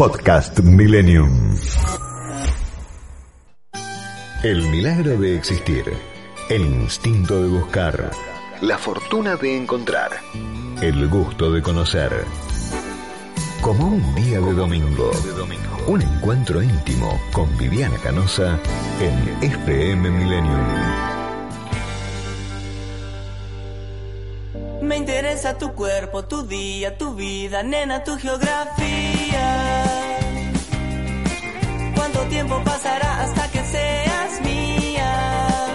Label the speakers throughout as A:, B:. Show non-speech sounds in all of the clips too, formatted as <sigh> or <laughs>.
A: Podcast Millennium. El milagro de existir. El instinto de buscar. La fortuna de encontrar. El gusto de conocer. Como un día de domingo. Un encuentro íntimo con Viviana Canosa en FM Millennium.
B: Me interesa tu cuerpo, tu día, tu vida, nena, tu geografía. ¿Cuánto tiempo pasará hasta que seas mía?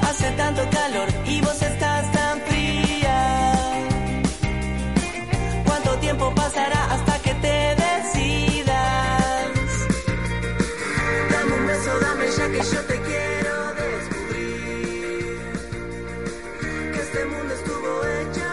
B: Hace tanto calor y vos estás tan fría. ¿Cuánto tiempo pasará hasta que te decidas? Dame un beso, dame ya que yo te quiero descubrir. Que este mundo estuvo hecho.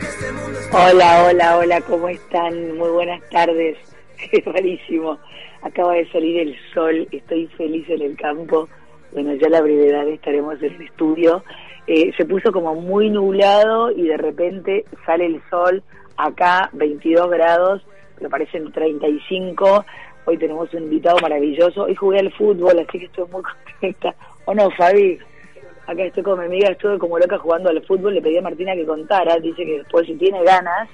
B: Que este mundo estuvo
C: Hola, hola, hola, ¿cómo están? Muy buenas tardes. <laughs> Qué rarísimo. Acaba de salir el sol, estoy feliz en el campo. Bueno, ya la brevedad estaremos en el estudio. Eh, se puso como muy nublado y de repente sale el sol. Acá 22 grados, pero parecen 35. Hoy tenemos un invitado maravilloso. Hoy jugué al fútbol, así que estoy muy <laughs> contenta. ¿O no, Fabi? Acá estoy con mi amiga, estuve como loca jugando al fútbol. Le pedí a Martina que contara. Dice que después, si tiene ganas,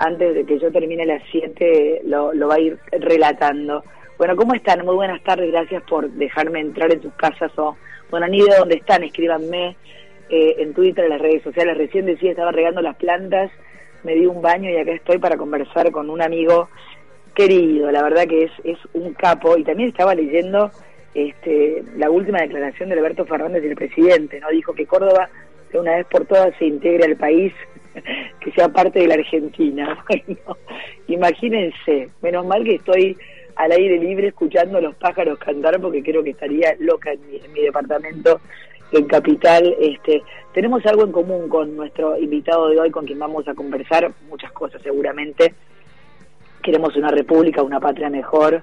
C: antes de que yo termine las 7, lo, lo va a ir relatando. Bueno, ¿cómo están? Muy buenas tardes, gracias por dejarme entrar en sus casas o, bueno, ni de dónde están, escríbanme eh, en Twitter, en las redes sociales. Recién decía, estaba regando las plantas, me di un baño y acá estoy para conversar con un amigo querido, la verdad que es, es un capo y también estaba leyendo este, la última declaración de Alberto Fernández, el presidente, ¿no? Dijo que Córdoba de una vez por todas se integre al país, que sea parte de la Argentina. <laughs> Bueno, imagínense, menos mal que estoy al aire libre escuchando a los pájaros cantar porque creo que estaría loca en mi, en mi departamento en Capital. Este, tenemos algo en común con nuestro invitado de hoy, con quien vamos a conversar, muchas cosas seguramente. Queremos una república, una patria mejor,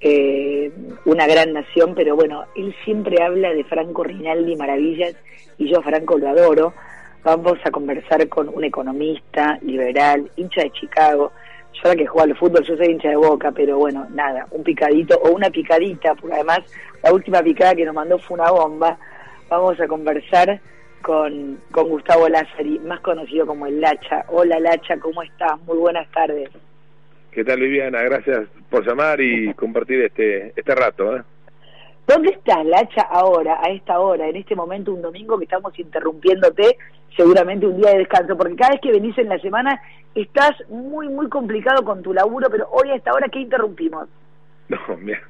C: eh, una gran nación, pero bueno, él siempre habla de Franco Rinaldi maravillas y yo Franco lo adoro. Vamos a conversar con un economista liberal, hincha de Chicago. Yo ahora que juego al fútbol, yo soy hincha de boca, pero bueno, nada, un picadito o una picadita, porque además la última picada que nos mandó fue una bomba. Vamos a conversar con, con Gustavo Lázari, más conocido como el Lacha. Hola Lacha, ¿cómo estás? Muy buenas tardes.
D: ¿Qué tal Viviana? Gracias por llamar y compartir este este rato. ¿eh?
C: ¿Dónde estás, Lacha, ahora, a esta hora, en este momento, un domingo que estamos interrumpiéndote, seguramente un día de descanso? Porque cada vez que venís en la semana estás muy, muy complicado con tu laburo, pero hoy a esta hora, ¿qué interrumpimos?
D: No, mira,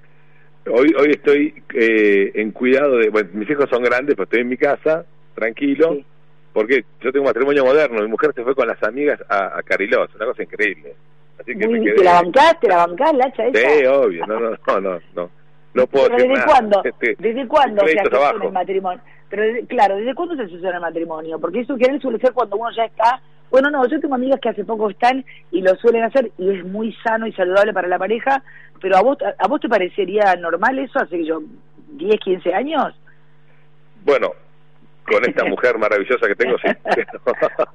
D: hoy hoy estoy eh, en cuidado de... Bueno, mis hijos son grandes, pero estoy en mi casa, tranquilo,
C: Sí.
D: porque yo tengo un matrimonio moderno. Mi mujer se fue con las amigas a, a Carilós, una cosa increíble. Así que
C: Muy-
D: me quedé...
C: ¿Te la bancás? ¿Te la bancás, Lacha? esa?
D: Sí, obvio, no, no, no, no, no. No puedo
C: ¿Pero
D: decir
C: desde
D: nada.
C: cuándo? <laughs>
D: Este,
C: ¿Desde cuándo se asesora el matrimonio? Pero desde- claro, ¿desde cuándo se asesora el matrimonio? Porque eso que suele ser cuando uno ya está... Bueno, no, yo tengo amigas que hace poco están y lo suelen hacer y es muy sano y saludable para la pareja, pero ¿a vos, a, vos te parecería normal eso hace yo 10, 15 años?
D: Bueno, con esta <laughs> mujer maravillosa que tengo, sí.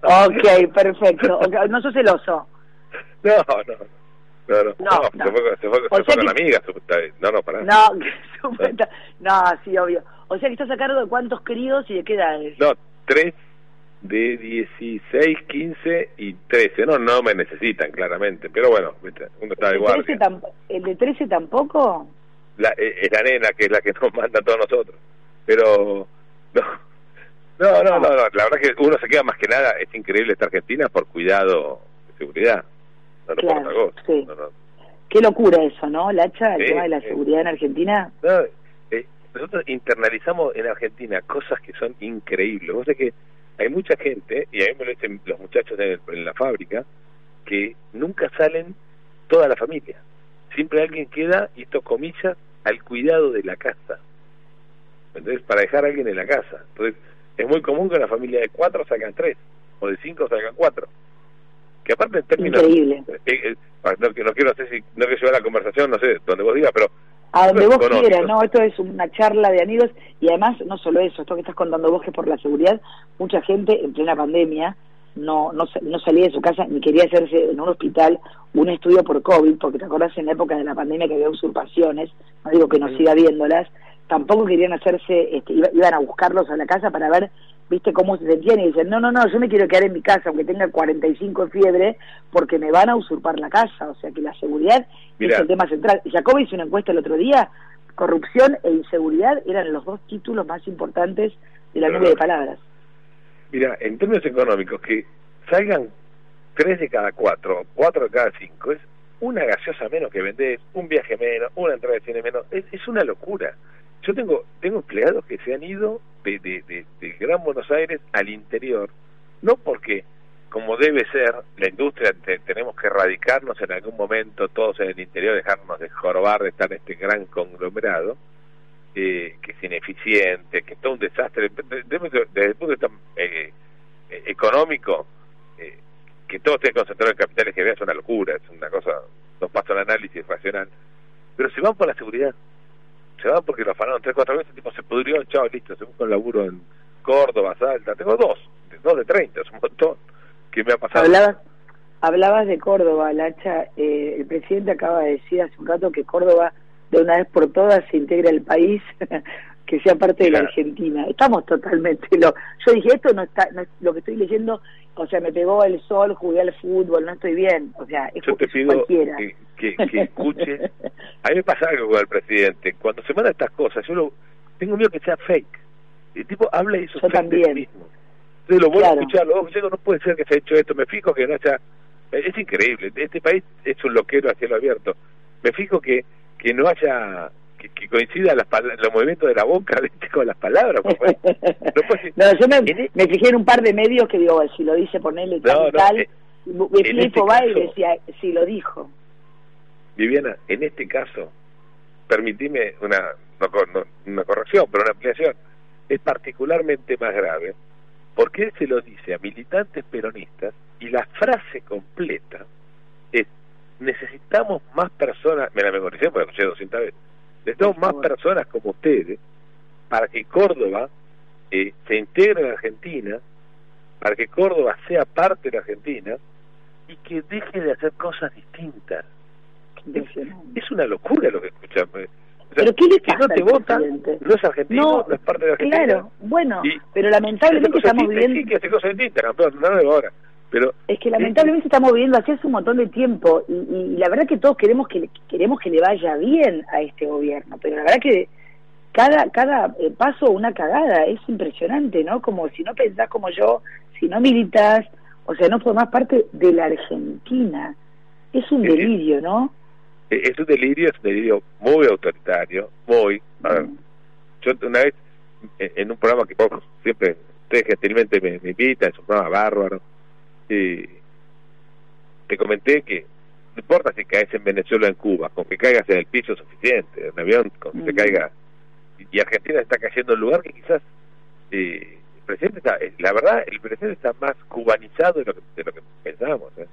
C: Ok, perfecto. No sos celoso. <laughs>
D: No, no, no, no,
C: No,
D: no,
C: no.
D: se fue, con- se fue, se fue con
C: que-
D: amigas, no, no, para
C: No, supuesta- <laughs> no, sí, obvio. O sea que estás a cargo de cuántos queridos y de qué edades.
D: No, tres de 16, 15 y 13. No, no me necesitan, claramente. Pero bueno, uno está de
C: ¿El, de 13
D: guardia.
C: ¿El de 13 tampoco?
D: La, eh, es la nena que es la que nos manda a todos nosotros. Pero, no. No, no, no, no, la verdad que uno se queda más que nada, es increíble esta Argentina por cuidado de seguridad. No, no por
C: Claro,
D: otra cosa.
C: sí.
D: No, no.
C: Qué locura eso, ¿no, Lacha? El tema de la seguridad en Argentina.
D: Eh, nosotros internalizamos en Argentina cosas que son increíbles. Vos sabés que hay mucha gente, y a mí me lo dicen los muchachos en, el- en la fábrica, que nunca salen toda la familia. Siempre alguien queda, y esto comillas, al cuidado de la casa. Entonces, para dejar a alguien en la casa. Entonces, es muy común que una familia de cuatro sacan tres, o de cinco sacan cuatro. Que aparte en términos...
C: Increíble.
D: eh, eh, no, que- no quiero si no quiero llevar la conversación, no sé, donde vos digas, pero
C: A donde vos quieras, ¿no? Esto es una charla de amigos y además no solo eso, esto que estás contando vos que por la seguridad, mucha gente en plena pandemia no, no, sa- no salía de su casa ni quería hacerse en un hospital un estudio por COVID, porque te acordás en la época de la pandemia que había usurpaciones, no digo que no siga viéndolas, tampoco querían hacerse, este, iba- iban a buscarlos a la casa para ver, viste, cómo se sentían y dicen, no, no, no, yo me quiero quedar en mi casa, aunque tenga 45 de fiebre, porque me van a usurpar la casa, o sea que la seguridad
D: Mirá.
C: es el tema central. Jacob hizo una encuesta el otro día, corrupción e inseguridad eran los dos títulos más importantes de la
D: Pero
C: nube de
D: no.
C: palabras.
D: Mira, en términos económicos, que salgan tres de cada cuatro, cuatro de cada cinco, es una gaseosa menos que vendés, un viaje menos, una entrada de cine menos, es, es una locura. Yo tengo tengo empleados que se han ido de, de, de, Gran Buenos Aires al interior, no porque, como debe ser, la industria te- tenemos que erradicarnos en algún momento todos en el interior, dejarnos de jorobar de estar en este gran conglomerado, eh, que es ineficiente, que es todo un desastre. De- de- de- Desde el punto de vista eh, eh, económico, eh, que todo esté concentrado en capitales que es una locura, es una cosa, no pasa un análisis racional. Pero se van por la seguridad, se van porque lo afanaron tres, cuatro veces, tipo se pudrió, chao, listo, se busca un laburo en Córdoba, Salta, tengo dos, dos de 30, es un montón, que me ha pasado.
C: Hablabas, hablabas de Córdoba, Lacha. Eh, el presidente acaba de decir hace un rato que Córdoba, de una vez por todas, se integra al país, <laughs> que sea parte de la. Argentina. Estamos totalmente. Lo, yo dije, esto no está, no es- lo que estoy leyendo, o sea, me pegó el sol, jugué al fútbol, no estoy bien. O sea, es,
D: Yo te pido
C: cualquiera.
D: que, que, que escuches. A mí me pasa algo con el presidente. Cuando se mandan estas cosas, yo lo, tengo miedo que sea fake. El tipo habla y fake de mismo. Entonces lo
C: Claro.
D: a escuchar. Digo, no puede ser que se haya hecho esto. Me fijo que no haya. Es increíble. Este país es un loquero a cielo abierto. Me fijo que, que no haya. Que, que coincida las los movimientos de la boca <laughs> ¿viste? con las palabras. porque <laughs> no
C: No, yo me,
D: En e-
C: me fijé en un par de medios que digo, si lo dice ponele tal
D: No,
C: y tal,
D: eh,
C: me
D: este
C: y decía, si lo dijo.
D: Viviana, en este caso, permitime una, no, co- no- una corrección, pero una ampliación, es particularmente más grave porque él se lo dice a militantes peronistas y la frase completa es necesitamos más personas, me la memoricé porque la escuché 200 veces, necesitamos
C: Por
D: más personas como ustedes para que Córdoba eh, se integre en Argentina, para que Córdoba sea parte de la Argentina y que deje de hacer cosas distintas es una locura lo que escuchamos. O sea,
C: ¿Pero qué le pasa
D: no te
C: presidente?
D: no es argentino, no, es parte de Argentina.
C: Claro, bueno,
D: Y-
C: pero lamentablemente estamos viviendo,
D: Sí, que hace cosas distintas, campeón, no de ahora. Pero
C: es que lamentablemente estamos viviendo así hace un montón de tiempo y, y la verdad que todos queremos que le, queremos que le vaya bien a este gobierno, pero la verdad que cada cada eh, paso una cagada, es impresionante, ¿no? Como si no pensás como yo, si no militas, o sea, no formás parte de la Argentina. Es un delirio, ¿no?
D: eh, es un delirio, es un delirio muy autoritario, muy... A ver,
C: Mm.
D: yo una vez, eh, en un programa que siempre, ustedes gentilmente me, me invitan, es un programa bárbaro, y te comenté que no importa si caes en Venezuela o en Cuba, con que caigas en el piso es suficiente, en un avión, con que te
C: Mm.
D: caiga. Y, Argentina está cayendo en un lugar que quizás eh, el presidente está, eh, la verdad, el presidente está más cubanizado de lo que, de lo que pensábamos. ¿eh?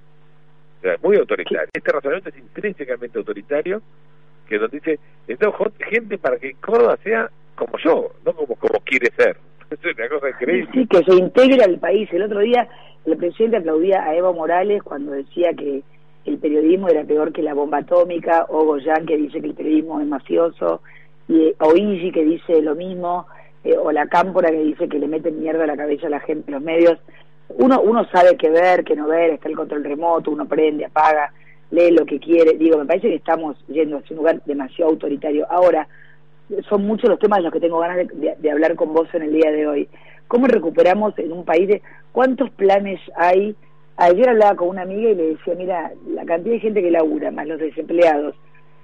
D: O sea, es muy autoritario. Este razonamiento es intrínsecamente autoritario, que nos dice, necesitamos gente para que Córdoba sea como yo, no como, como quiere ser. <laughs> Es una cosa increíble.
C: Sí, que se integre al país. El otro día el presidente aplaudía a Evo Morales cuando decía que el periodismo era peor que la bomba atómica, o Goyan que dice que el periodismo es mafioso, y eh, o Igi que dice lo mismo, eh, o la Cámpora que dice que le meten mierda a la cabeza a la gente en los medios. Uno, uno sabe qué ver, qué no ver, está el control remoto, uno prende, apaga, lee lo que quiere. Digo, me parece que estamos yendo hacia un lugar demasiado autoritario. Ahora, son muchos los temas de los que tengo ganas de, de- de hablar con vos en el día de hoy. ¿Cómo recuperamos en un país de cuántos planes hay? Ayer hablaba con una amiga y le decía, mira, la cantidad de gente que labura, más los desempleados,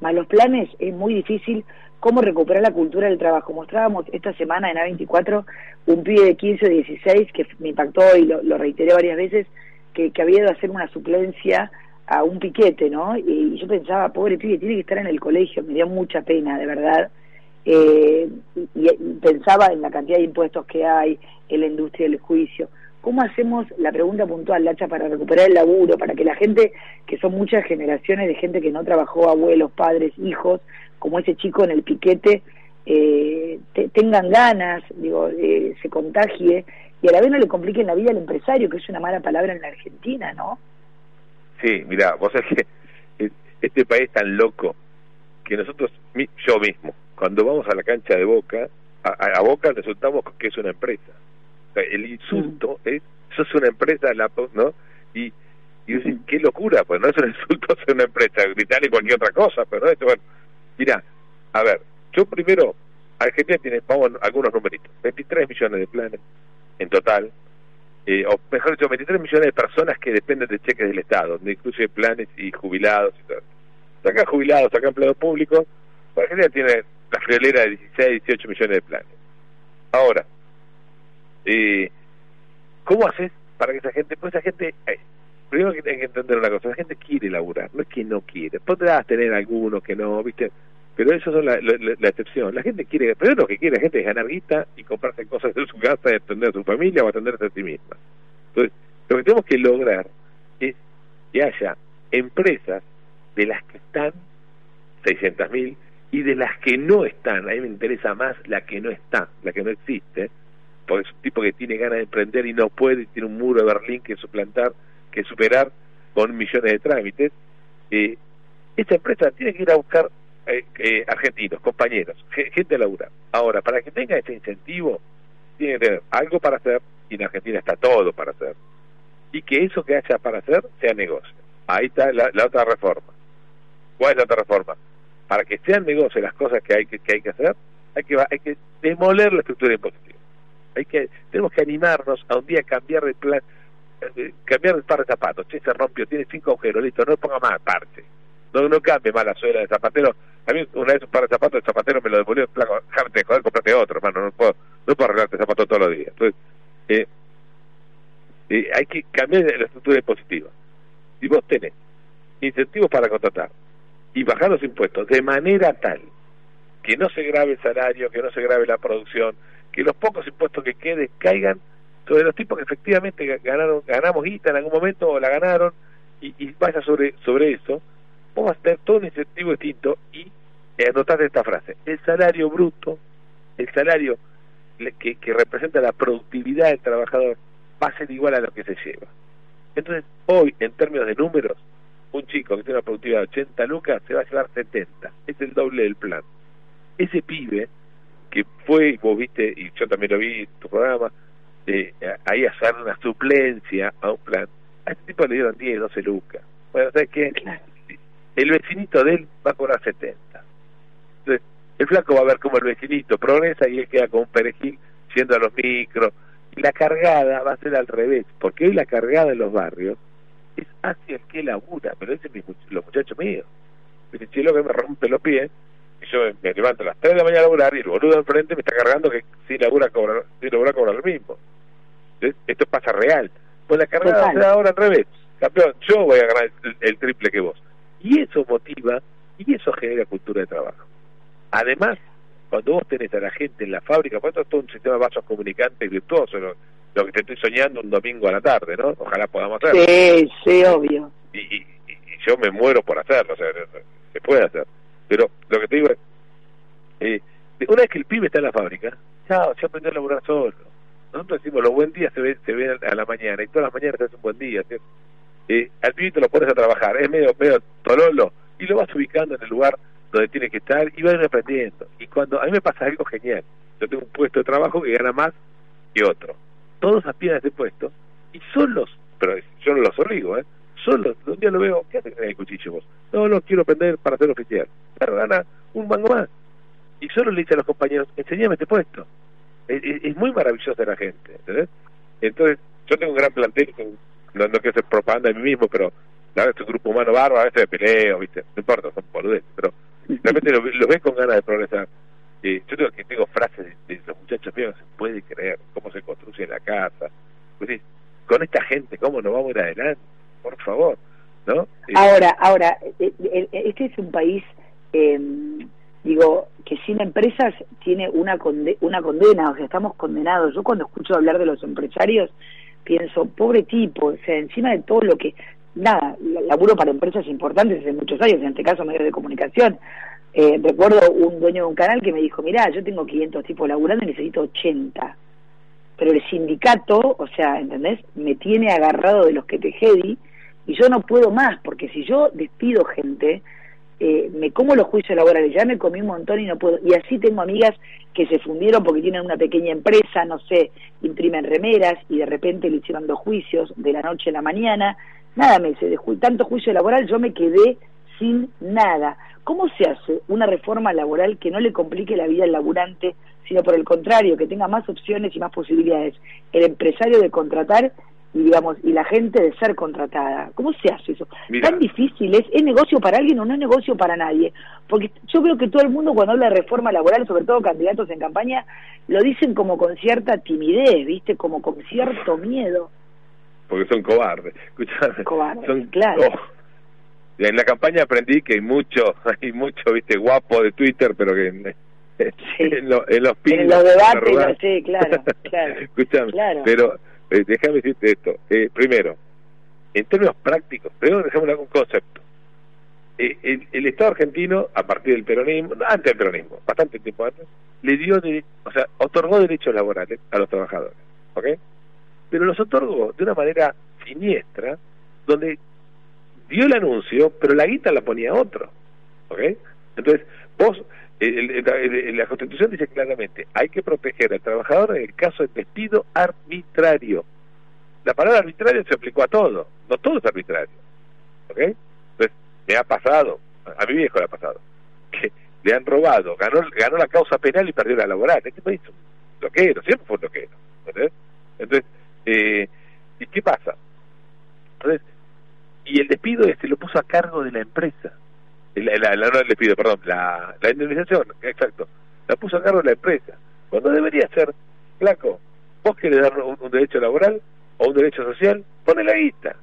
C: más los planes, es muy difícil cómo recuperar la cultura del trabajo. Mostrábamos esta semana en A24 un pibe de 15 o 16 que me impactó y lo, reiteré varias veces, que, había ido a hacer una suplencia a un piquete, ¿no? Y, yo pensaba, pobre pibe, tiene que estar en el colegio, me dio mucha pena, de verdad. Eh, y, y pensaba en la cantidad de impuestos que hay, en la industria del juicio. ¿Cómo hacemos la pregunta puntual, Lacha, para recuperar el laburo, para que la gente, que son muchas generaciones de gente que no trabajó, abuelos, padres, hijos, como ese chico en el piquete, eh, te- tengan ganas, digo, eh, se contagie y a la vez no le compliquen la vida al empresario, que es una mala palabra en la Argentina, ¿no?
D: Sí, mira, vos sabés que este país tan loco que nosotros, yo mismo, cuando vamos a la cancha de Boca, a Boca resultamos que es una empresa. El insulto es, sos una empresa, la, ¿no? Y, y decís, qué locura, pues no <laughs> es un insulto ser una empresa, gritar y cualquier otra cosa, pero no, esto, bueno, mira, a ver, yo primero, Argentina tiene, vamos algunos numeritos, 23 millones de planes en total, eh, o mejor dicho, 23 millones de personas que dependen de cheques del Estado, donde incluye planes y jubilados y todo. Acá jubilados, acá empleados públicos, Argentina tiene la friolera de 16, 18 millones de planes. Ahora, eh, ¿cómo haces para que esa gente, pues esa gente, eh, primero que hay que entender una cosa, la gente quiere laburar, no es que no quiere, podrás tener algunos que no, viste, pero eso son la, excepción. La gente quiere, pero lo que quiere la gente es ganar guita y comprarse cosas en su casa, y atender a su familia o atenderse a sí misma. Entonces, lo que tenemos que lograr es que haya empresas de las que están 600.000 y de las que no están. A mí me interesa más la que no está, la que no existe, porque es un tipo que tiene ganas de emprender y no puede, y tiene un muro de Berlín que suplantar, que superar con millones de trámites. Eh, esta empresa tiene que ir a buscar eh, eh, argentinos, compañeros, ge- gente a laburar. Ahora, para que tenga este incentivo, tiene que tener algo para hacer, y en Argentina está todo para hacer, y que eso que haya para hacer sea negocio. Ahí está la, la otra reforma. ¿Cuál es la otra reforma? Para que sean negocio las cosas que hay que, que hay que hacer, hay que hay que demoler la estructura impositiva. Hay que tenemos que animarnos a un día cambiar de plan, eh, cambiar el par de zapatos. Che, se rompió, tiene cinco agujeros, listo, no le ponga más parche. No, no cambie más la suela del zapatero. A mí una vez un par de zapatos, el zapatero me lo devolvió, flaco, déjame de joder, comprate otro, hermano, no puedo, no puedo arreglarte zapatos todos los días. Entonces, eh, eh, hay que cambiar la estructura impositiva. Si vos tenés incentivos para contratar y bajar los impuestos de manera tal que no se grave el salario, que no se grave la producción, que los pocos impuestos que queden caigan sobre los tipos que efectivamente ga- ganaron, ganamos guita en algún momento o la ganaron y, y vaya sobre, sobre eso, vas a tener todo un incentivo distinto y eh, anotate esta frase, el salario bruto, el salario que, que representa la productividad del trabajador va a ser igual a lo que se lleva. Entonces, hoy, en términos de números, un chico que tiene una productividad de 80 lucas se va a llevar 70. Es el doble del plan. Ese pibe que fue, vos viste, y yo también lo vi en tu programa, eh, ahí hacer una suplencia a un plan, a ese tipo le dieron 10, 12 lucas. Bueno, ¿sabes qué? El vecinito de él va a cobrar 70. Entonces, el flaco va a ver cómo el vecinito progresa y él queda con un perejil yendo a los micros. Y la cargada va a ser al revés, porque hoy la cargada en los barrios es hacia el que labura, pero much- los muchachos míos. Dice, que me rompe los pies, y yo me levanto a las 3 de la mañana a laburar y el boludo enfrente me está cargando que si labura cobra, si labura cobra lo mismo. Entonces, esto pasa real. Pues la cargada
C: Total.
D: se da ahora al revés. Campeón, yo voy a ganar el, el triple que vos. Y eso motiva y eso genera cultura de trabajo. Además, cuando vos tenés a la gente en la fábrica, pues esto es todo un sistema de vasos comunicantes virtuoso, lo, lo que te estoy soñando un domingo a la tarde, ¿no? Ojalá podamos hacerlo.
C: Sí, sí, obvio.
D: Y, y, y- y yo me muero por hacerlo, o sea, se puede hacer. Pero lo que te digo es, eh, una vez que el pibe está en la fábrica, chao, ya aprendió a laburar solo. Nosotros decimos, los buen días se ven, se ven a la mañana, y todas las mañanas es un buen día. ¿sí? Eh, al pibito lo pones a trabajar, es medio, medio tololo, y lo vas ubicando en el lugar donde tiene que estar y va a ir aprendiendo. Y cuando a mí me pasa algo genial, yo tengo un puesto de trabajo que gana más que otro. Todos aspiran a ese puesto y son los, pero yo no los obligo, ¿eh? Son los, un día lo veo, ¿qué con el cuchillo vos? No, no, quiero aprender para ser oficial. Claro, gana un mango más. Y solo le dice a los compañeros, enseñame este puesto. Es, es- es muy maravillosa la gente, ¿entendés? Entonces, yo tengo un gran plantel, no, no quiero hacer propaganda de mí mismo, pero la verdad es un grupo humano bárbaro, a veces de peleo, ¿viste? No importa, son boludeces, pero realmente los lo ven con ganas de progresar. Eh, yo tengo que tengo frases de, de los muchachos míos, no se puede creer cómo se construye la casa. Pues, sí, con esta gente, ¿cómo nos vamos a ir adelante? Favor, ¿no? Eh,
C: Ahora, ahora, eh, eh, este es un país, eh, digo, que sin empresas tiene una, conde- una condena, o sea, estamos condenados. Yo cuando escucho hablar de los empresarios, pienso, pobre tipo, o sea, encima de todo lo que, nada, la- laburo para empresas importantes hace muchos años, en este caso medios de comunicación. Eh, recuerdo un dueño de un canal que me dijo, mirá, yo tengo 500 tipos laburando y necesito 80 pero el sindicato, o sea, ¿entendés? Me tiene agarrado de los que te jedi y yo no puedo más, porque si yo despido gente, eh, me como los juicios laborales, ya me comí un montón y no puedo. Y así tengo amigas que se fundieron porque tienen una pequeña empresa, no sé, imprimen remeras y de repente le hicieron dos juicios de la noche a la mañana. Nada, me de ju tanto juicio laboral, yo me quedé sin nada. ¿Cómo se hace una reforma laboral que no le complique la vida al laburante, sino por el contrario, que tenga más opciones y más posibilidades? El empresario de contratar y digamos y la gente de ser contratada. ¿Cómo se hace eso?
D: Mira.
C: Tan difícil es, ¿es negocio para alguien o no es negocio para nadie? Porque yo creo que todo el mundo cuando habla de reforma laboral, sobre todo candidatos en campaña, lo dicen como con cierta timidez, ¿viste? Como con cierto miedo.
D: porque son cobardes. Escuchame,
C: Cobardes,
D: son,
C: claro.
D: oh. <laughs> En la campaña aprendí que hay mucho, <laughs> hay mucho, viste, guapo de Twitter, pero que en, <laughs> en, lo- en los pingos,
C: En los debates, sí, claro, claro.
D: Escuchame,
C: Claro.
D: pero eh, déjame decirte esto. Eh, primero, en términos prácticos, primero dejemos un concepto. Eh, el, Estado argentino, a partir del peronismo, antes del peronismo, bastante tiempo antes, le dio, o sea, otorgó derechos laborales a los trabajadores, ¿ok? Pero los otorgó de una manera siniestra, donde dio el anuncio, pero la guita la ponía otro, ¿ok? Entonces, vos, la Constitución dice claramente, hay que proteger al trabajador en el caso de despido arbitrario. La palabra arbitrario se aplicó a todo, no todo es arbitrario, ¿ok? Entonces, me ha pasado, a mi viejo le ha pasado, que le han robado, ganó, ganó la causa penal y perdió la laboral. Este país es un loquero, siempre fue un loquero, ¿entendés? Entonces, eh, ¿y qué pasa? Entonces, y el despido este lo puso a cargo de la empresa. La, no perdón, la, indemnización, exacto. La puso a cargo de la empresa. Cuando debería ser, flaco, vos querés dar un, un derecho laboral o un derecho social, pone la guita.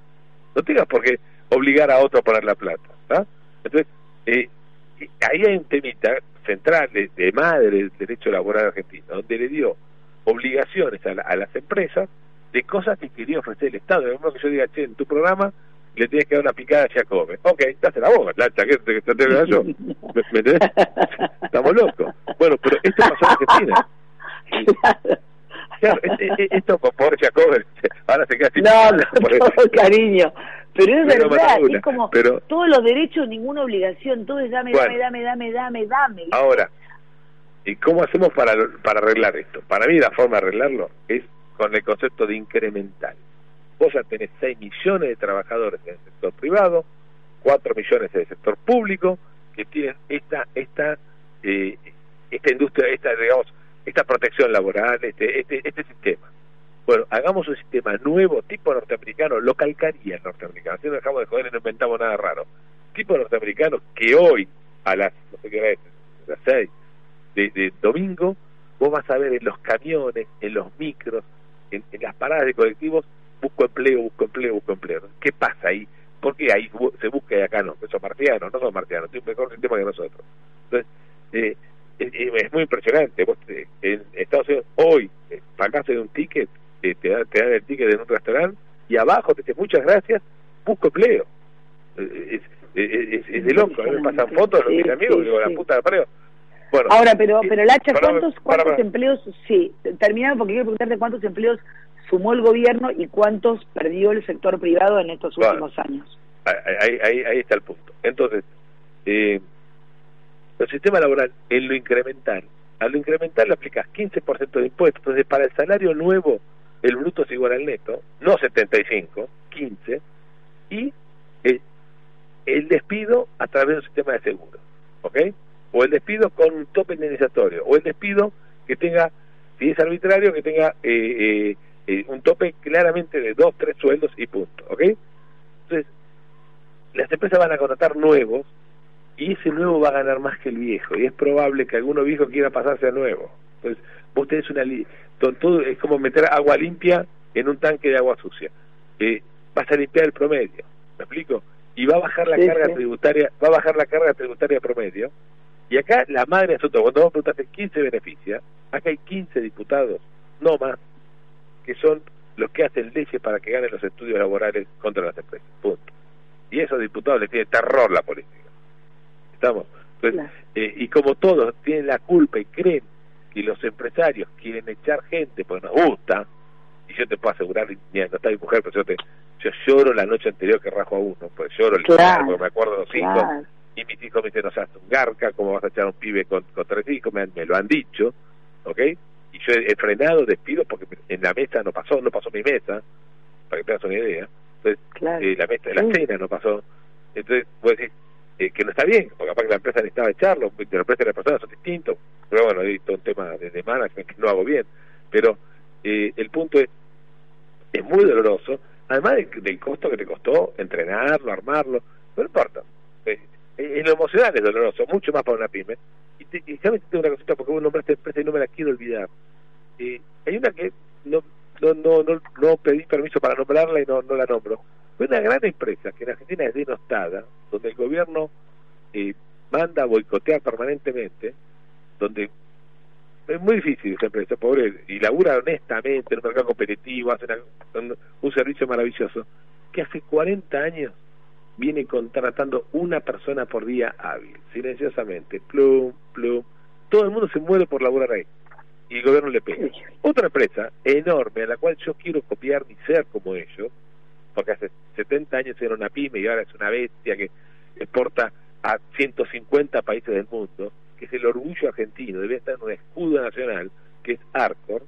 D: No tengas por qué obligar a otro a poner la plata. ¿tá? Entonces, eh, ahí hay un temita central de, de madre del derecho laboral argentino, donde le dio obligaciones a, la- a las empresas de cosas que quería ofrecer el Estado. Modo que yo diga, che, en tu programa le tienes que dar una picada a Giacome. Ok, date la boca, la que te, te, te, yo. ¿Me, me entendés? <laughs> Estamos locos. Bueno, pero esto pasó en Argentina.
C: Claro.
D: Claro, este- este- esto pobre Giacome, ahora se queda sin
C: No,
D: por
C: todo <laughs> cariño. Pero es
D: Pero
C: verdad, es como
D: pero-
C: todos los derechos, ninguna obligación, todo es dame,
D: Bueno.
C: dame, dame, dame, dame, dame.
D: Ahora, ¿y cómo hacemos para, para arreglar esto? Para mí la forma de arreglarlo es con el concepto de incremental. Vos ya tenés 6 millones de trabajadores en el sector privado, 4 millones en el sector público, que tienen esta esta eh, esta industria, esta digamos, esta protección laboral, este este este sistema. Bueno, hagamos un sistema nuevo, tipo norteamericano, lo calcaría el norteamericano, así no dejamos de joder y no inventamos nada raro. Tipo norteamericano que hoy, a las, no sé qué hora es, a las 6 de, de domingo, vos vas a ver en los camiones, en los micros, en las paradas de colectivos, busco empleo, busco empleo, busco empleo. ¿Qué pasa ahí? ¿Por qué ahí se busca y acá no? Que son marcianos, no son marcianos, tienen un mejor sistema que nosotros. Entonces, eh, es, muy impresionante. Vos eh, en Estados Unidos, hoy, eh, pagás en un ticket, eh, te, dan, te dan el ticket en un restaurante y abajo te dice muchas gracias, busco empleo. Eh, Es, es, es- es de loco. A mí me pasan fotos de mis amigos digo, la puta de empleo. Bueno,
C: Ahora, pero,
D: eh,
C: pero Lacha, ¿cuántos, cuántos empleos, sí, terminado porque quiero preguntarte cuántos empleos sumó el gobierno y cuántos perdió el sector privado en estos últimos años?
D: Ahí, ahí, ahí- está el punto. Entonces, eh, el sistema laboral, en lo incremental, a lo incremental le aplicas 15% de impuestos. Entonces, para el salario nuevo, el bruto es igual al neto, no 75, 15, y el, el despido a través de un sistema de seguro, ¿ok? O el despido con un tope indemnizatorio, o el despido que tenga, si es arbitrario, que tenga eh, eh, eh, un tope claramente de dos, tres sueldos y punto, ¿ok? Entonces, las empresas van a contratar nuevos y ese nuevo va a ganar más que el viejo y es probable que alguno viejo quiera pasarse a nuevo. Entonces, vos tenés una... li- todo, es como meter agua limpia en un tanque de agua sucia. Eh, vas a limpiar el promedio, ¿me explico? Y va a bajar la
C: Sí,
D: carga
C: sí.
D: tributaria, va a bajar la carga tributaria promedio. Y acá la madre de asunto, cuando vos preguntaste quién se beneficia, acá hay 15 diputados, no más, que son los que hacen leyes para que ganen los estudios laborales contra las empresas. Punto. Y esos diputados les tiene terror la política. ¿Estamos? Entonces,
C: Claro.
D: eh, y como todos tienen la culpa y creen que los empresarios quieren echar gente porque nos gusta, y yo te puedo asegurar, mira, no está mi mujer, pero yo te yo lloro la noche anterior que rajo a uno, pues lloro el
C: Claro,
D: porque me acuerdo de los
C: claro.
D: hijos, y mis hijos me dicen, no seas un garca, ¿cómo vas a echar a un pibe con, con tres hijos? Me lo han dicho, ¿ok? Y yo he, he frenado, despido, porque en la mesa no pasó, no pasó mi mesa, para que tengas una idea. Entonces,
C: Claro.
D: eh, la mesa de la
C: Sí.
D: cena no pasó. Entonces, vos decís eh, que no está bien, porque capaz que la empresa necesitaba echarlo, porque la empresa y la persona son distintos, pero bueno, hay todo un tema de, de management que no hago bien. Pero eh, el punto es, es muy doloroso, además del, del costo que te costó entrenarlo, armarlo, no importa. Eh, eh, en lo emocional es doloroso, mucho más para una pyme. Y, te, y sabes, tengo una cosita, porque vos nombraste empresa y no me la quiero olvidar. Eh, hay una que no, no, no, no, no pedí permiso para nombrarla y no, no la nombro. Fue una gran empresa que en Argentina es denostada, donde el gobierno eh, manda a boicotear permanentemente, donde es muy difícil esa empresa, pobre, y labura honestamente en un mercado competitivo, hace una- un, servicio maravilloso, que hace 40 años viene contratando una persona por día hábil, silenciosamente, plum, plum, todo el mundo se muere por laburar ahí, y el gobierno le pega. Otra empresa enorme a la cual yo quiero copiar ni ser como ellos, porque hace 70 años era una pyme y ahora es una bestia que exporta a 150 países del mundo, que es el orgullo argentino, debe estar en un escudo nacional, que es Arcor,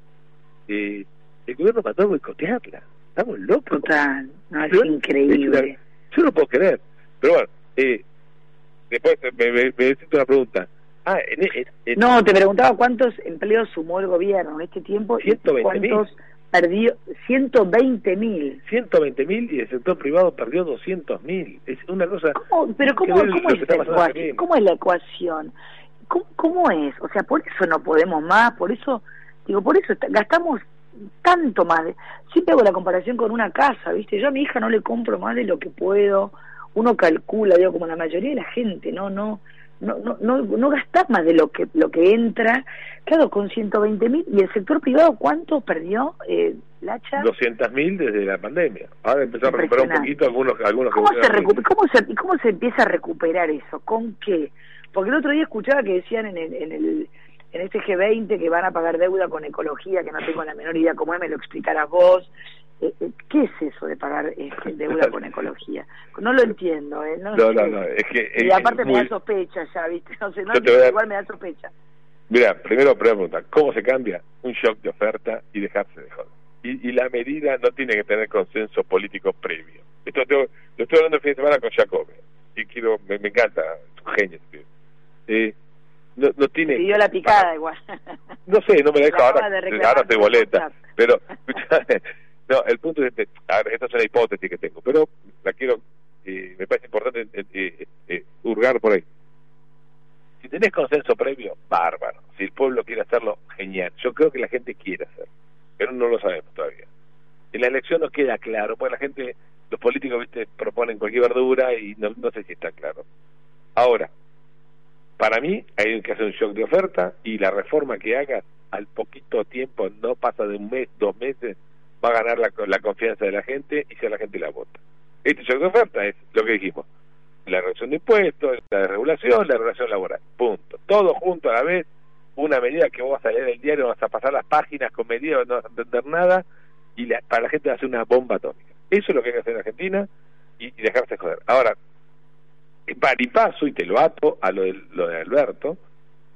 D: eh, el gobierno mandó a boicotearla. Estamos locos.
C: Total, no, es increíble.
D: Yo no puedo creer. Pero bueno, eh, después me, me, me decís una pregunta. Ah, en, en- en-
C: No, te preguntaba cuántos empleos sumó el gobierno en este tiempo y
D: 120.000.
C: cuántos perdió. 120 mil.
D: 120 mil y el sector privado perdió 200 mil. Es una cosa.
C: ¿Cómo? Pero ¿cómo, es ecuación? ¿Cómo es la ecuación? ¿Cómo, ¿Cómo es? O sea, por eso no podemos más, por eso, digo, por eso gastamos tanto más. de- siempre hago la comparación con una casa, ¿viste? Yo a mi hija no le compro más de lo que puedo. Uno calcula, digo, como la mayoría de la gente, no, no, no, no, no, no gastar más de lo que lo que entra. Claro, con 120 mil y el sector privado, ¿cuánto perdió, eh, Lacha?
D: 200 mil desde la pandemia. Ahora empezó a recuperar un poquito algunos algunos que
C: ¿Cómo se, recu- cómo, se, ¿Y cómo se empieza a recuperar eso? ¿Con qué? Porque el otro día escuchaba que decían en el, en el en este G20 que van a pagar deuda con ecología, que no tengo la menor idea cómo es, me lo explicarás vos. Eh, eh, ¿Qué es eso de pagar este, deuda con ecología? No lo entiendo, ¿eh? No,
D: No, no, no, es que
C: Y aparte me da sospecha ya, ¿viste? <laughs> No sé, no,
D: a-
C: igual me da sospecha.
D: Mira, primero pregunta, ¿cómo se cambia? Un shock de oferta y dejarse de joder. Y, y la medida no tiene que tener consenso político previo. Esto tengo- lo estoy hablando el fin de semana con Jacob. Y quiero, me, me encanta, un genio. Eh, no, no tiene...
C: Pidió la picada igual. <laughs>
D: No sé, no me la dejo
C: Lo
D: ahora,
C: de
D: ahora estoy boleta. Pero, <laughs> no, el punto es este, a ver, esta es una hipótesis que tengo, pero la quiero, eh, me parece importante eh, eh, eh, hurgar por ahí. Si tenés consenso previo, bárbaro. Si el pueblo quiere hacerlo, genial. Yo creo que la gente quiere hacerlo, pero no lo sabemos todavía. En la elección no queda claro, porque la gente, los políticos, viste, proponen cualquier verdura y no, no sé si está claro. Ahora, para mí hay que hacer un shock de oferta y la reforma que hagas al poquito tiempo, no pasa de un mes, dos meses, va a ganar la, la confianza de la gente y si la gente la vota. Este shock de oferta es lo que dijimos, la reducción de impuestos, la desregulación, la relación laboral, punto. Todo junto a la vez, una medida que vos vas a leer el diario, vas a pasar las páginas con medidas, no a entender nada y la- para la gente va a ser una bomba atómica. Eso es lo que hay que hacer en Argentina y, y dejarse joder. Ahora, paripaso, y te lo ato a lo de, lo de Alberto,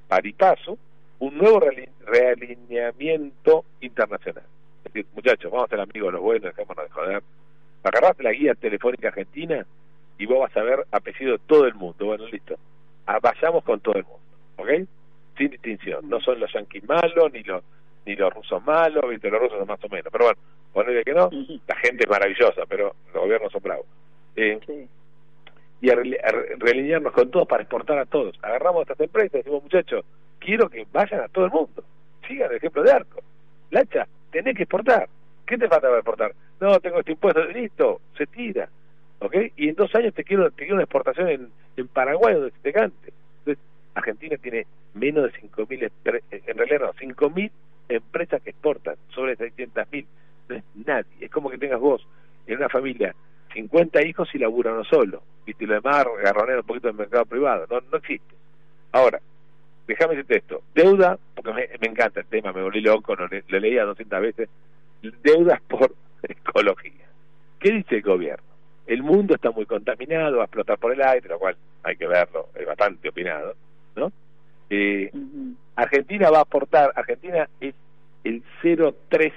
D: paripaso, un nuevo reali- realineamiento internacional. Es decir, muchachos, vamos a ser amigos de los buenos, dejémonos de joder. Agarraste la guía telefónica argentina y vos vas a ver apellido de todo el mundo. Bueno, listo. Ah, vayamos con todo el mundo, ¿ok? Sin distinción. No son los yanquis malos, ni los ni los rusos malos, ¿viste? los rusos son más o menos. Pero bueno, ponele que no, la gente es maravillosa, pero los gobiernos son bravos. Eh,
C: Sí.
D: Y a, realinearnos con todos para exportar a todos. Agarramos a estas empresas y decimos, muchachos, quiero que vayan a todo el mundo. Sigan el ejemplo de Arco. Lacha, tenés que exportar. ¿Qué te falta para exportar? No, tengo este impuesto. Listo, se tira. ¿Ok? Y en dos años te quiero, te quiero una exportación en, en Paraguay donde te cante. Entonces, Argentina tiene menos de 5.000, empre- en realidad no, 5.000 empresas que exportan, sobre 600.000. No es nadie. Es como que tengas vos en una familia 50 hijos y labura uno solo. ¿Viste? Y lo demás, garronear un poquito del mercado privado. No, no existe. Ahora, déjame decirte esto. Deuda, porque me, me encanta el tema, me volví loco, lo, lo leía 200 veces. deudas por <laughs> ecología. ¿Qué dice el gobierno? El mundo está muy contaminado, va a explotar por el aire, lo cual hay que verlo, es bastante opinado, ¿no? Eh. Argentina va a aportar, Argentina es el 0,3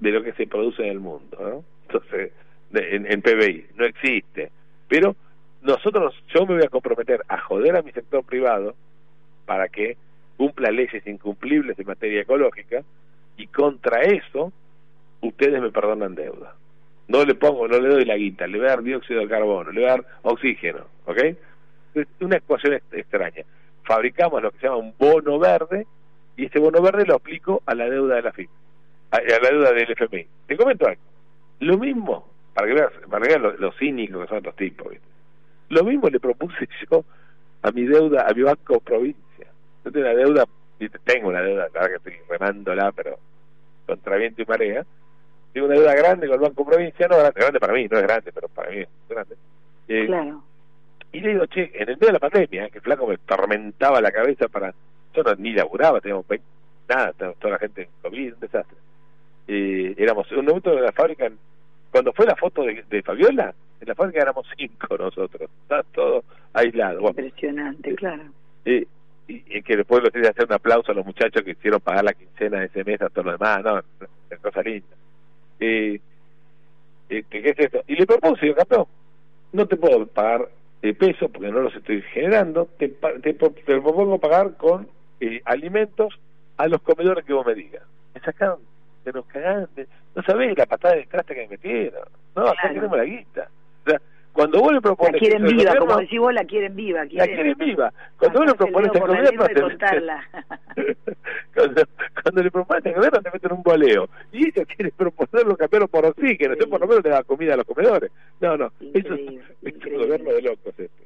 D: de lo que se produce en el mundo, ¿no? Entonces, en, en PBI, no existe. Pero nosotros, yo me voy a comprometer a joder a mi sector privado para que cumpla leyes incumplibles en materia ecológica y contra eso ustedes me perdonan deuda. No le pongo, no le doy la guita, le voy a dar dióxido de carbono, le voy a dar oxígeno, ¿ok? Es una ecuación ex- extraña. Fabricamos lo que se llama un bono verde y ese bono verde lo aplico a la deuda de la FIP, a, a la deuda del FMI. Te comento algo. Lo mismo, para que veas, para que veas lo, lo cínicos que son estos tipos, ¿viste? Lo mismo le propuse <laughs> yo a mi deuda, a mi banco provincia. Yo tengo una deuda, ¿viste? tengo una deuda, la verdad que estoy remándola, pero contra viento y marea. Tengo una deuda grande con el banco provincia, no grande, grande para mí, no es grande, pero para mí es grande. Eh,
C: Claro.
D: y le digo, che, en el medio de la pandemia, que el flaco me tormentaba la cabeza para... Yo no, ni laburaba, teníamos nada, toda la gente en COVID, un desastre. Eh, éramos, un momento de la fábrica, cuando fue la foto de, de Fabiola, en la fábrica éramos cinco nosotros, está todo aislado. Bueno,
C: Impresionante, claro.
D: eh, y, y que después lo que hacer un aplauso a los muchachos que hicieron pagar la quincena de ese mes a todos los demás, no, es cosa linda. Eh, eh, ¿qué, es esto? Y le propuse, digo, campeón, no te puedo pagar de peso porque no los estoy generando, te, te, te propongo pagar con eh, alimentos a los comedores que vos me digas. Me sacaron, te nos no sabés la patada de traste que me metieron, no, acá
C: Claro.
D: queremos la guita. O sea, cuando vos le
C: La
D: propones
C: quieren
D: eso al
C: viva,
D: gobierno,
C: como decís vos, la quieren viva.
D: la
C: Quieren,
D: quieren viva. Cuando
C: Pasarse el
D: propones al
C: la
D: gobierno, te- <laughs> cuando, cuando le propones al gobierno te meten un boleo. Y ellos <laughs> quieren proponerlo cambiarlo por oxígeno. Entonces por lo menos le da comida a los comedores. No, no. Eso
C: Increíble,
D: es, <laughs> es un gobierno de locos este.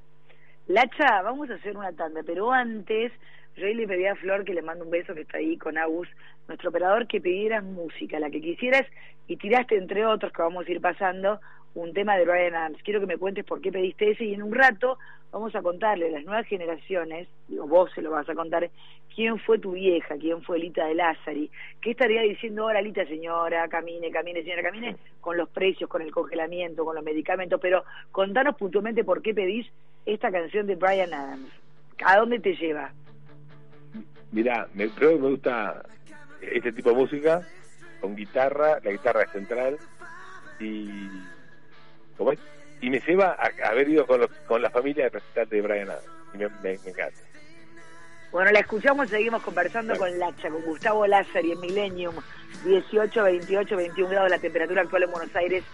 C: Lacha, vamos a hacer una tanda, pero antes yo ahí le pedí a Flor que le mando un beso que está ahí con Agus, nuestro operador, que pidieras música, la que quisieras, y tiraste entre otros que vamos a ir pasando un tema de Brian Adams. Quiero que me cuentes por qué pediste ese y en un rato vamos a contarle a las nuevas generaciones, digo vos se lo vas a contar, quién fue tu vieja, quién fue Lita de Lázari, qué estaría diciendo ahora Lita señora, camine, camine, señora, camine, con los precios, con el congelamiento, con los medicamentos, pero contanos puntualmente por qué pedís esta canción de Brian Adams. ¿A dónde te lleva?
D: Mirá, me, creo que me gusta este tipo de música con guitarra, la guitarra es central y ¿cómo es? y me lleva a, a haber ido con, los, con la familia de representante de Brian Adams y me, me, me encanta.
C: Bueno, la escuchamos y seguimos conversando con Lacha, con Gustavo Lázari en Millennium, 18, 28, 21 grados la temperatura actual en Buenos Aires,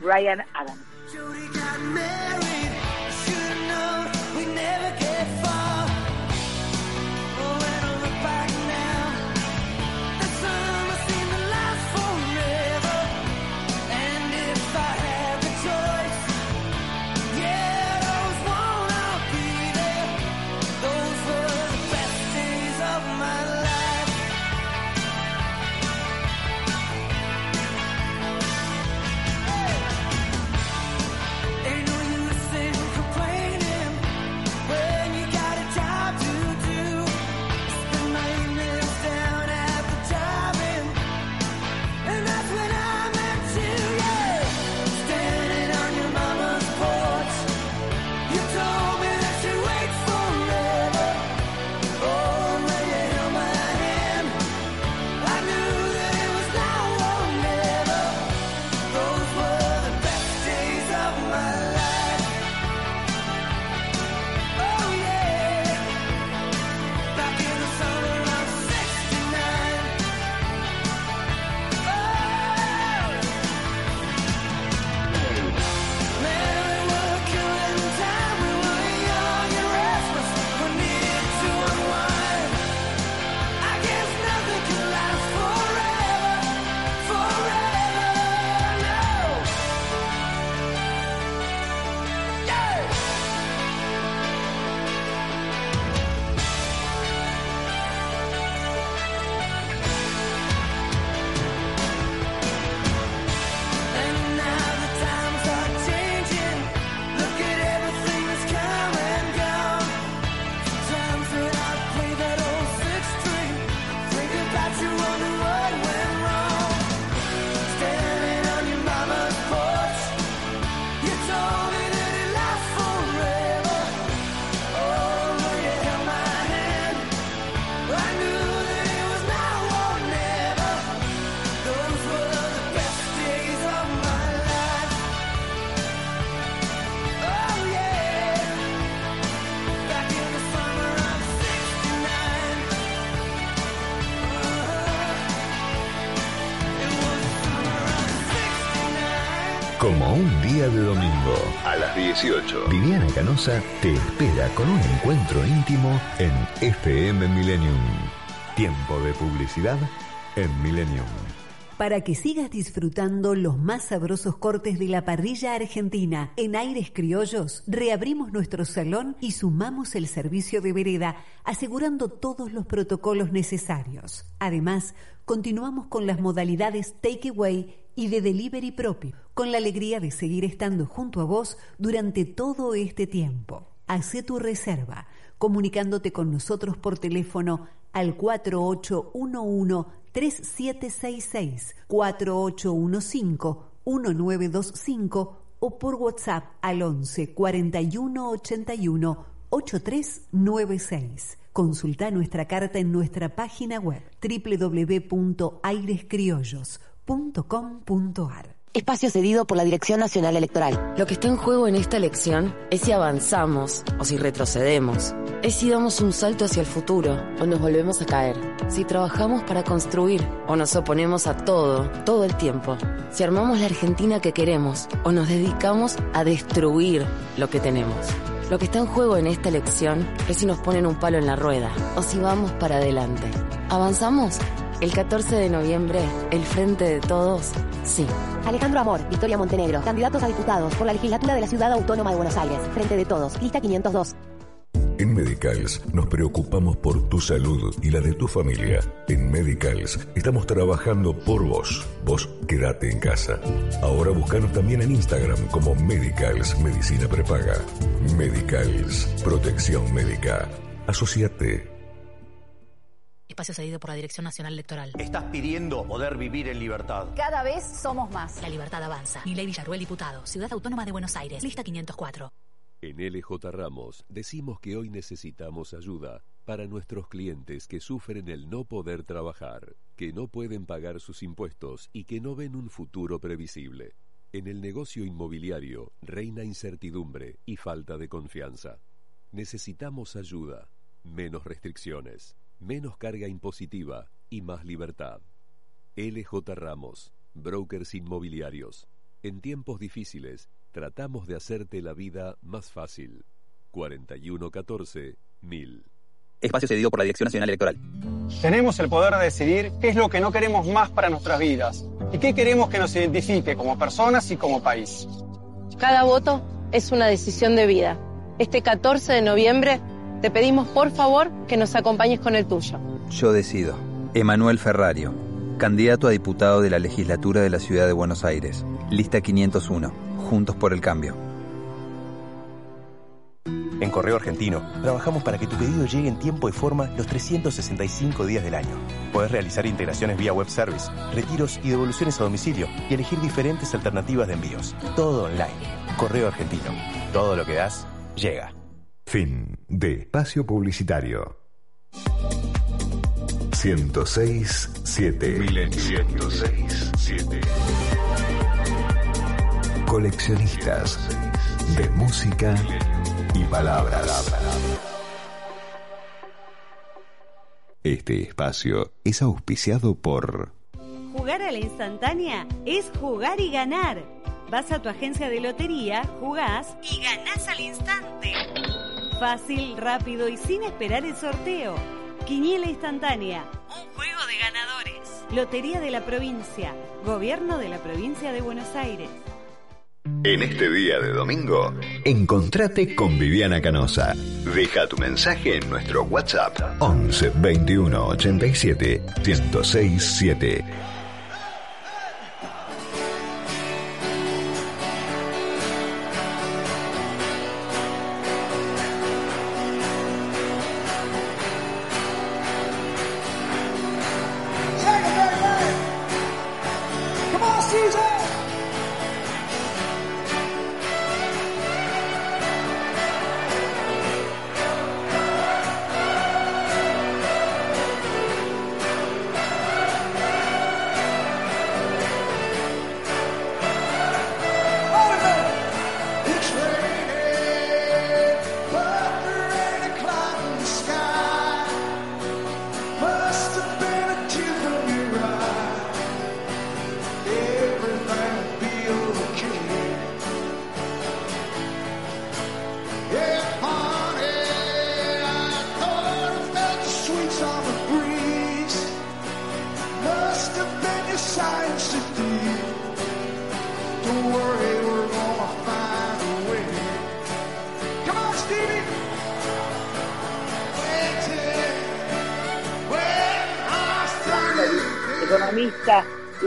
C: Brian Adams.
A: Como un día de domingo, a las 18, Viviana Canosa te espera con un encuentro íntimo en FM Millennium. Tiempo de publicidad en Millennium.
E: Para que sigas disfrutando los más sabrosos cortes de la parrilla argentina en aires criollos, reabrimos nuestro salón y sumamos el servicio de vereda, asegurando todos los protocolos necesarios. Además, continuamos con las modalidades takeaway y de delivery propio, con la alegría de seguir estando junto a vos durante todo este tiempo. Hacé tu reserva comunicándote con nosotros por teléfono al 4811-3766, 4815-1925 o por WhatsApp al 11 41 81 8396. Consulta nuestra carta en nuestra página web
F: Espacio cedido por la Dirección Nacional Electoral. Lo que está en juego en esta elección es si avanzamos o si retrocedemos. Es si damos un salto hacia el futuro o nos volvemos a caer. Si trabajamos para construir o nos oponemos a todo, todo el tiempo. Si armamos la Argentina que queremos o nos dedicamos a destruir lo que tenemos. Lo que está en juego en esta elección es si nos ponen un palo en la rueda o si vamos para adelante. ¿Avanzamos? El 14 de noviembre, el Frente de Todos, sí.
G: Alejandro Amor, Victoria Montenegro, candidatos a diputados por la legislatura de la Ciudad Autónoma de Buenos Aires. Frente de Todos, lista 502.
A: En Medicals nos preocupamos por tu salud y la de tu familia. En Medicals estamos trabajando por vos. Vos quédate en casa. Ahora búscanos también en Instagram como Medicals Medicina Prepaga. Medicals, protección médica. Asociate.
H: Espacio cedido por la Dirección Nacional Electoral.
I: Estás pidiendo poder vivir en libertad.
J: Cada vez somos más.
H: La libertad avanza. Milei Villarruel, diputado. Ciudad Autónoma de Buenos Aires. Lista 504.
K: En LJ Ramos decimos que hoy necesitamos ayuda para nuestros clientes que sufren el no poder trabajar, que no pueden pagar sus impuestos y que no ven un futuro previsible. En el negocio inmobiliario reina incertidumbre y falta de confianza. Necesitamos ayuda, menos restricciones, menos carga impositiva y más libertad. LJ Ramos, brokers inmobiliarios. En tiempos difíciles, tratamos de hacerte la vida más fácil. 4114 1000.
L: Espacio cedido por la Dirección Nacional Electoral.
M: Tenemos el poder de decidir qué es lo que no queremos más para nuestras vidas y qué queremos que nos identifique como personas y como país.
N: Cada voto es una decisión de vida. Este 14 de noviembre te pedimos por favor que nos acompañes con el tuyo.
L: Yo decido. Emanuel Ferrario, candidato a diputado de la legislatura de la Ciudad de Buenos Aires. Lista 501. Juntos por el cambio.
O: En Correo Argentino, trabajamos para que tu pedido llegue en tiempo y forma los 365 días del año. Podés realizar integraciones vía web service, retiros y devoluciones a domicilio y elegir diferentes alternativas de envíos. Todo online. Correo Argentino. Todo lo que das, llega.
A: Fin de espacio publicitario. 106.7 106.7 Coleccionistas de música y palabras. Este espacio es auspiciado por
P: Jugar a la instantánea es jugar y ganar. Vas a tu agencia de lotería, jugás y ganás al instante. Fácil, rápido y sin esperar el sorteo. Quiniela instantánea, un juego de ganadores. Lotería de la provincia, Gobierno de la provincia de Buenos Aires.
A: En este día de domingo, encontrate con Viviana Canosa. Deja tu mensaje en nuestro WhatsApp 11 21 87 106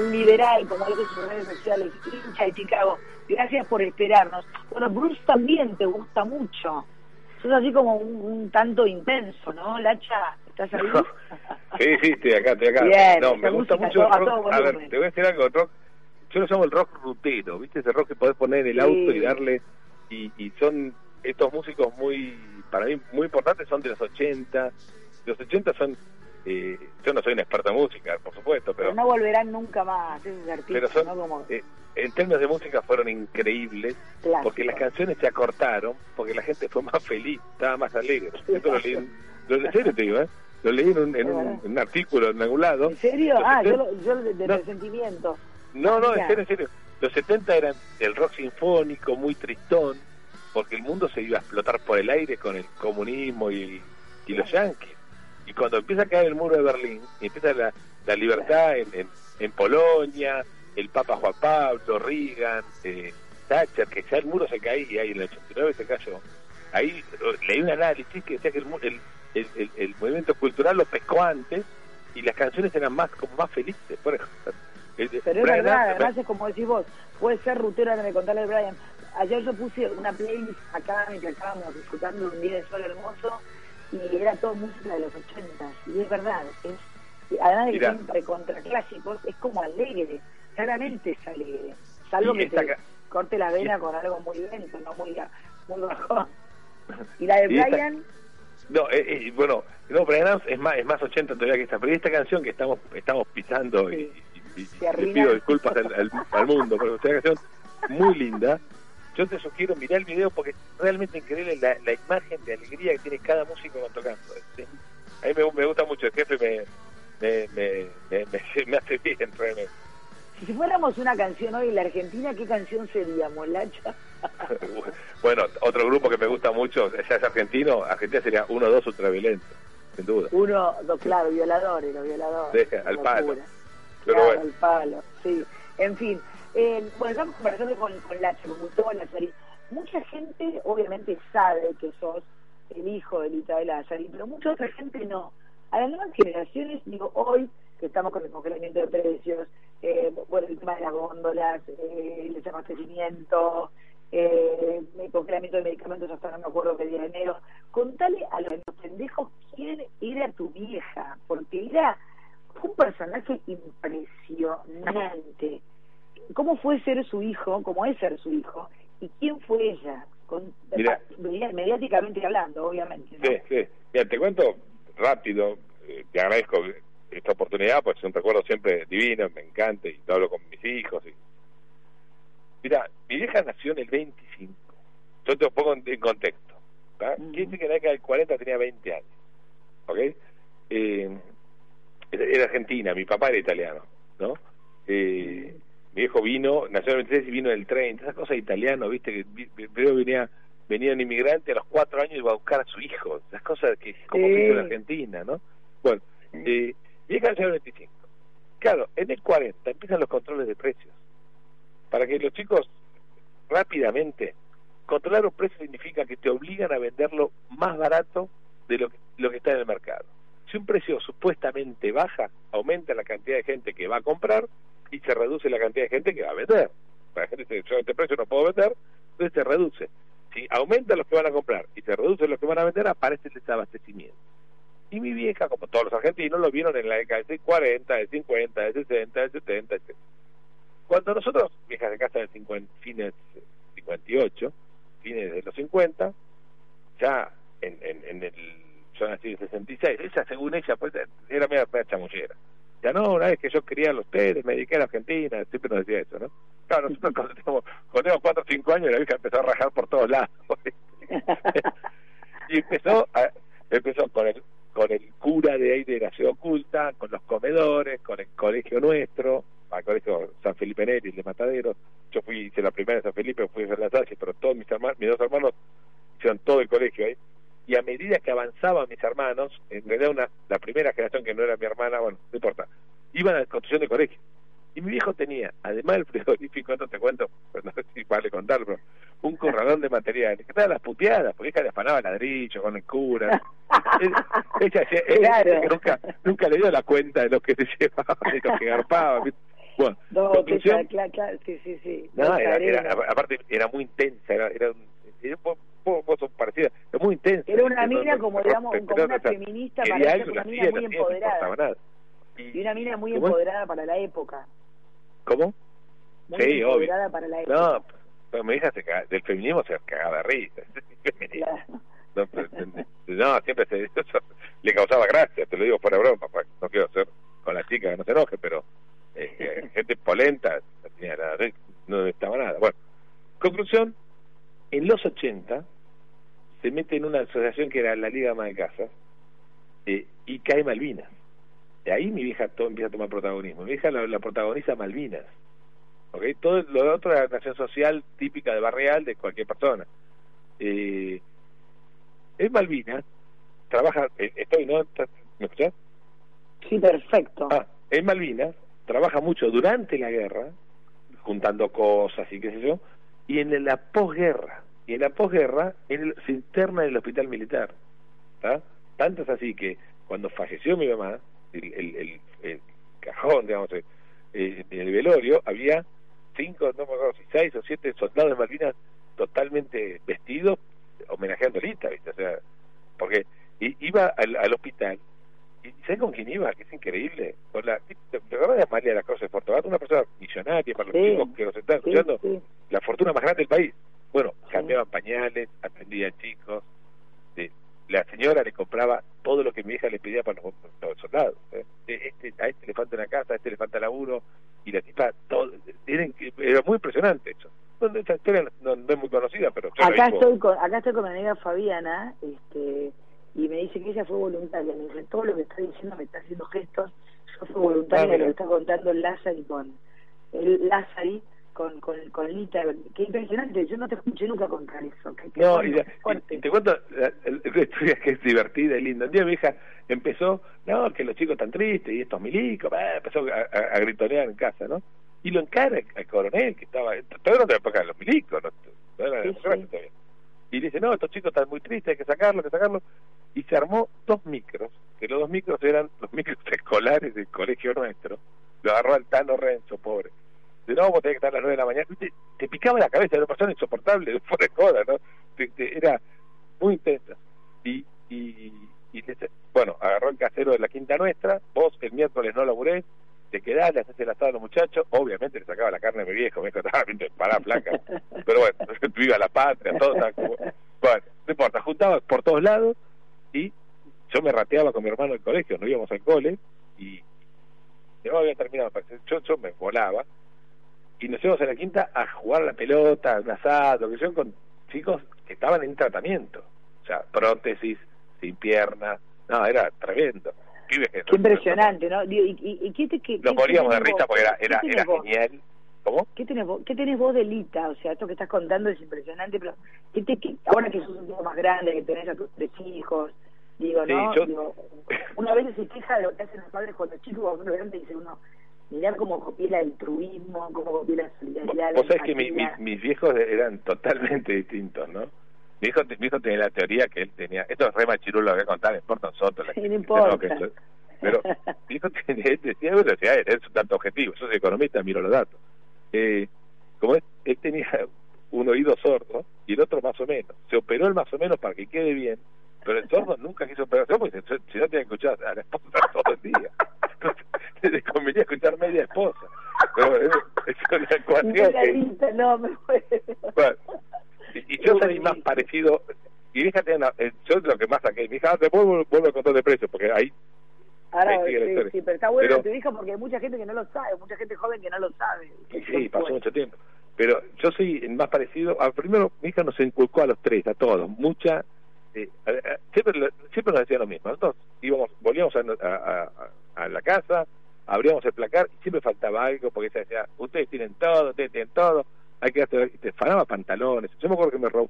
C: liberal, como dice sus redes sociales, hincha de Chicago. Gracias por esperarnos. Bueno, Bruce también te gusta mucho. Sos así como un, un tanto intenso, ¿no, Lacha? ¿Estás ahí? <laughs>
D: Sí, sí, estoy acá, estoy acá.
C: Bien,
D: no, me gusta mucho el
C: a
D: rock.
C: todo
D: A ver, te voy a decir algo, rock. Yo lo llamo el rock rutero, ¿viste? Ese rock que podés poner en el
C: Sí.
D: auto y darle. Y, y son estos músicos muy, para mí, muy importantes, son de los 80. Los 80 son. Eh, yo no soy un experto en música, por supuesto,
C: Pero
D: pero.
C: no volverán nunca más esos artistas,
D: Pero son,
C: ¿no? Como
D: eh, en términos de música fueron increíbles porque las canciones se acortaron, porque la gente fue más feliz, estaba más alegre. Esto lo leí, en- lo, en serio te digo, ¿eh? Lo leí en un, en un, en un artículo en algún lado.
C: ¿En serio?
D: Los
C: Ah, yo,
D: 70
C: lo- yo de, de
D: No.
C: resentimiento.
D: No, no, en serio, en serio. Los 70 eran el rock sinfónico, muy tristón, porque el mundo se iba a explotar por el aire con el comunismo y, y los yanquis. Y cuando empieza a caer el muro de Berlín, y empieza la, la libertad en, en, en Polonia, el Papa Juan Pablo, Reagan, eh, Thatcher, que ya el muro se caía y en el 89 se cayó. Ahí eh, leí un análisis que decía que el, el, el, el- movimiento cultural lo pescó antes y las canciones eran más como más felices. Por ejemplo,
C: Pero es
D: Brian
C: verdad,
D: Adams-
C: además es como decís vos, puede ser rutero, ahora me contarle Brian. Ayer yo puse una playlist acá mientras estábamos disfrutando de un día de sol hermoso y era todo música de los 80 y es verdad, es además de que son recontra clásicos, es como alegre, claramente es alegre, salvo que te corte la vena con algo muy lento, no muy, muy bajón. <laughs> Y la de
D: Y esta-
C: Brian,
D: No, eh, eh, bueno, no, Brian Adams es más, es más 80 todavía que esta, pero esta canción que estamos estamos pisando y, y- y- le
C: arruina.
D: pido disculpas al, al- al mundo, pero es una canción muy linda. Yo te sugiero mirar el video porque realmente increíble la, la imagen de alegría que tiene cada músico cuando tocando. Es- es- a mí me, me gusta mucho, el jefe me, me, me, me, <laughs> hace bien realmente.
C: si fuéramos una canción hoy en la Argentina, ¿qué canción seríamos, Lacha? <laughs>
D: Bueno, otro grupo que me gusta mucho, ya es argentino, Argentina sería uno, dos, ultraviolento, sin duda.
C: Uno, dos, claro, violadores, los violadores.
D: Deja, al
C: Locura.
D: palo.
C: Claro,
D: bueno.
C: al palo, sí. En fin, eh, bueno, estamos conversando con, con Lacha, con Gustavo Lazari. Mucha gente obviamente sabe que sos el hijo de Lita de Lazari, pero mucha otra gente no. A las nuevas generaciones, digo, hoy que estamos con el congelamiento de precios, eh, bueno, el tema de las góndolas, eh, el desabastecimiento, eh, el congelamiento de medicamentos hasta no me acuerdo qué día de enero. Contale a los pendejos quién era tu vieja, porque era un personaje impresionante. ¿Cómo fue ser su hijo? ¿Cómo es ser su hijo? ¿Y quién fue ella? Con, mediáticamente hablando, obviamente. ¿no?
D: Sí, sí. Mira, te cuento rápido, eh, te agradezco esta oportunidad, pues es un recuerdo siempre divino, me encanta y lo hablo con mis hijos. Y... Mira, mi vieja nació en el 25. Yo te lo pongo en, en contexto. Quiere decir que en la década del 40 tenía 20 años. ¿Ok? Eh, era era argentina, mi papá era italiano, ¿no? Eh, mi viejo vino, nació en el 26 y vino en el 30, esas cosas italianas, viste, que primero venía venía un inmigrante a los cuatro años y iba a buscar a su hijo, esas cosas que como
C: Sí.
D: que hizo en Argentina, ¿no? Bueno, eh, en el 25. Claro, en el 40 empiezan los controles de precios. Para que los chicos rápidamente, controlar un precio significa que te obligan a venderlo más barato de lo que, lo que está en el mercado. Si un precio supuestamente baja, aumenta la cantidad de gente que va a comprar y se reduce la cantidad de gente que va a vender. La gente dice, yo a este precio no puedo vender, entonces se reduce. Si aumenta los que van a comprar y se reduce los que van a vender, aparece el desabastecimiento. Y mi vieja, como todos los argentinos, lo vieron en la década de 40, de 50, de 60, de 70, etc. Cuando nosotros, viejas de casa de 50, fines eh, 58, fines de los 50, ya en, en, en el, yo nací en 66, ella según ella, pues era media, media chamullera. Ya no, una vez que yo quería a los ustedes, me dediqué a la Argentina, siempre nos decía eso, ¿no? Claro, nosotros <laughs> cuando teníamos, cuando teníamos 4 o 5 años, la vieja empezó a rajar por todos lados. <laughs> y empezó a- empezó con el con el cura de ahí de la ciudad oculta, con los comedores, con el colegio nuestro, al colegio San Felipe Neri, de Matadero. Yo fui, hice la primera de San Felipe, fui a Las Salles, pero todos mis hermanos, mis dos hermanos hicieron todo el colegio ahí. Y a medida que avanzaban mis hermanos, en realidad una, la primera generación que no era mi hermana, bueno, no importa, iban a la construcción de colegio. Y mi viejo tenía, además del frigorífico, no te cuento, <laughs> no sé si vale contarlo, pero un corralón de materiales, que estaban las puteadas, porque hija le afanaba ladrillo con el cura. <laughs> ella, ella- ella
C: Claro.
D: nunca, nunca le dio la cuenta de lo que se <laughs> llevaba, de lo que garpaba. Bueno,
C: No, que
D: conclusión,
C: claro, claro, sí, sí, sí.
D: no, era, era- aparte era muy intensa, era, era, un- era un poco cosas parecidas, era muy intensa.
C: Era una mina como, digamos, como una feminista para una mina muy empoderada. Y una mina muy
D: ¿Cómo es?
C: empoderada para la época.
D: ¿Cómo? Sí, obvio.
C: empoderada para la época.
D: No, pero se caga- del feminismo se cagaba de risa. <laughs> No, <laughs> no, siempre se, <laughs> eso le causaba gracia, te lo digo fuera broma, no quiero ser con la chica que no se enoje, pero eh, gente polenta no estaba nada. Bueno, conclusión, en los 80 se mete en una asociación que era la Liga Ama de Casas eh, y cae Malvinas. Y ahí mi vieja empieza a tomar protagonismo. Mi vieja la, la protagoniza Malvinas. ¿ok? Todo lo otro era nación social típica de barrial de cualquier persona. Eh, en Malvinas trabaja, eh, estoy, ¿no? ¿Estás- ¿Me escuchás?
C: Sí, perfecto.
D: Ah, en Malvinas trabaja mucho durante la guerra, juntando cosas y qué sé yo, y en la posguerra. Y en la posguerra en el- se interna en el hospital militar. ¿tá? Tanto es así que cuando falleció mi mamá, el, el, el- cajón, digamos, eh, en el velorio, había cinco, no me acuerdo seis o siete soldados de Malvinas totalmente vestidos, homenajeando a Lita, ¿viste? O sea, porque iba al hospital ¿Y sabes con quién iba? Que es increíble. Con la, ¿Te te acordás de Amalia de la Cruz de? Una persona millonaria para los
C: Sí.
D: chicos que nos están escuchando.
C: sí.
D: La fortuna más grande del país. Bueno, cambiaban pañales, atendían chicos. La señora le compraba todo lo que mi hija le pedía para los, los soldados. ¿eh? Este, a este le falta una casa, a este le falta laburo. Y la tipa, todo, era, inc- era muy impresionante eso. Esa historia no, no es muy conocida, pero
C: Acá estoy, con, acá estoy con mi amiga Fabiana, este, y me dice que ella fue voluntaria. Me dice, todo lo que está diciendo me está haciendo gestos. Yo fui voluntaria,
D: Ah,
C: lo que está contando el Lázaro con el Lázari con, con, con Lita. Qué impresionante, yo no te escuché nunca contar eso. Qué
D: No,
C: bueno,
D: y, la-
C: qué fuerte.
D: y te cuento historia que es divertida y linda. Un día mi hija empezó, no, que los chicos están tristes y estos milicos, bah, empezó a, a- a gritonear en casa, ¿no? Y lo encara al coronel que estaba, todavía no te época los milicos, no,
C: Sí, sí.
D: Y le dice, no, estos chicos están muy tristes, hay que sacarlo, hay que sacarlo. Y se armó dos micros, que los dos micros eran los micros <laughs> escolares del colegio nuestro. Lo agarró al Tano Renzo, pobre. De no, vos tenés que estar a las nueve de la mañana. Te, te picaba la cabeza, era una persona insoportable, <laughs> fuera de joda, ¿no? Te- te- era muy intensa. Y, y, y bueno, agarró el casero de la quinta nuestra, vos el miércoles no laburés, te quedás, le haces el asado a los muchachos, obviamente le sacaba la carne a mi viejo, <laughs> estaba bien parada flaca, pero bueno, viva la patria, todo como, bueno, no importa, juntaba por todos lados y yo me rateaba con mi hermano del colegio, no íbamos al cole y no había terminado, yo, yo me volaba y nos íbamos a la quinta a jugar a la pelota, un asado, que yo con chicos que estaban en tratamiento, o sea, prótesis, sin pierna, no, era tremendo.
C: Qué impresionante, ¿no? Digo, ¿Y, y, qué te qué,
D: nos moríamos de risa porque era,
C: ¿Qué
D: era, era genial. ¿Cómo?
C: ¿Qué tenés, vos, ¿Qué tenés vos de Lita? O sea, esto que estás contando es impresionante, pero ¿qué te, qué- ahora que sos un poco más grande, que tenés a tus tres hijos, digo,
D: Sí,
C: ¿no?
D: yo-
C: Digo, una vez se queja de lo que hacen los padres cuando chicos, cuando uno grande dice uno, mirá cómo copié el altruismo, cómo copié la solidaridad.
D: Vos
C: la
D: sabés que mi- mi- mis viejos eran totalmente distintos, ¿no? Mi hijo, mi hijo tenía la teoría que él tenía, esto es re machirulo, lo voy a contar, no importa nosotros. la
C: Sí, no importa.
D: que eso- pero <laughs> mi hijo tenía, él decía, bueno, decía, él es un tanto objetivo, yo soy economista, miro los datos. Eh, como él, él tenía un oído sordo y el otro más o menos, se operó el más o menos para que quede bien, pero el sordo nunca quiso operarse porque si no tenía que escuchar a la esposa <laughs> todo el día. Entonces, le convenía escuchar media esposa. Pero es, es una ecuación que...
C: Lita, no, me.
D: Bueno, y, y yo soy más parecido y fíjate yo lo que más saqué mi hija después vuelvo, vuelvo a contar de precio porque ahí
C: Ahora,
D: la
C: sí, pero está bueno
D: Pero-
C: lo que tu hija porque hay mucha gente que no lo sabe, mucha gente joven que no lo sabe.
D: sí pasó mucho tiempo pero yo soy el más parecido a primero mi hija nos inculcó a los tres a todos mucha eh, siempre siempre nos decía lo mismo. Nosotros íbamos volvíamos a, la casa abríamos el placar y siempre faltaba algo porque ella decía ustedes tienen todo ustedes tienen todo hay que fanaba pantalones. Yo me acuerdo que me robó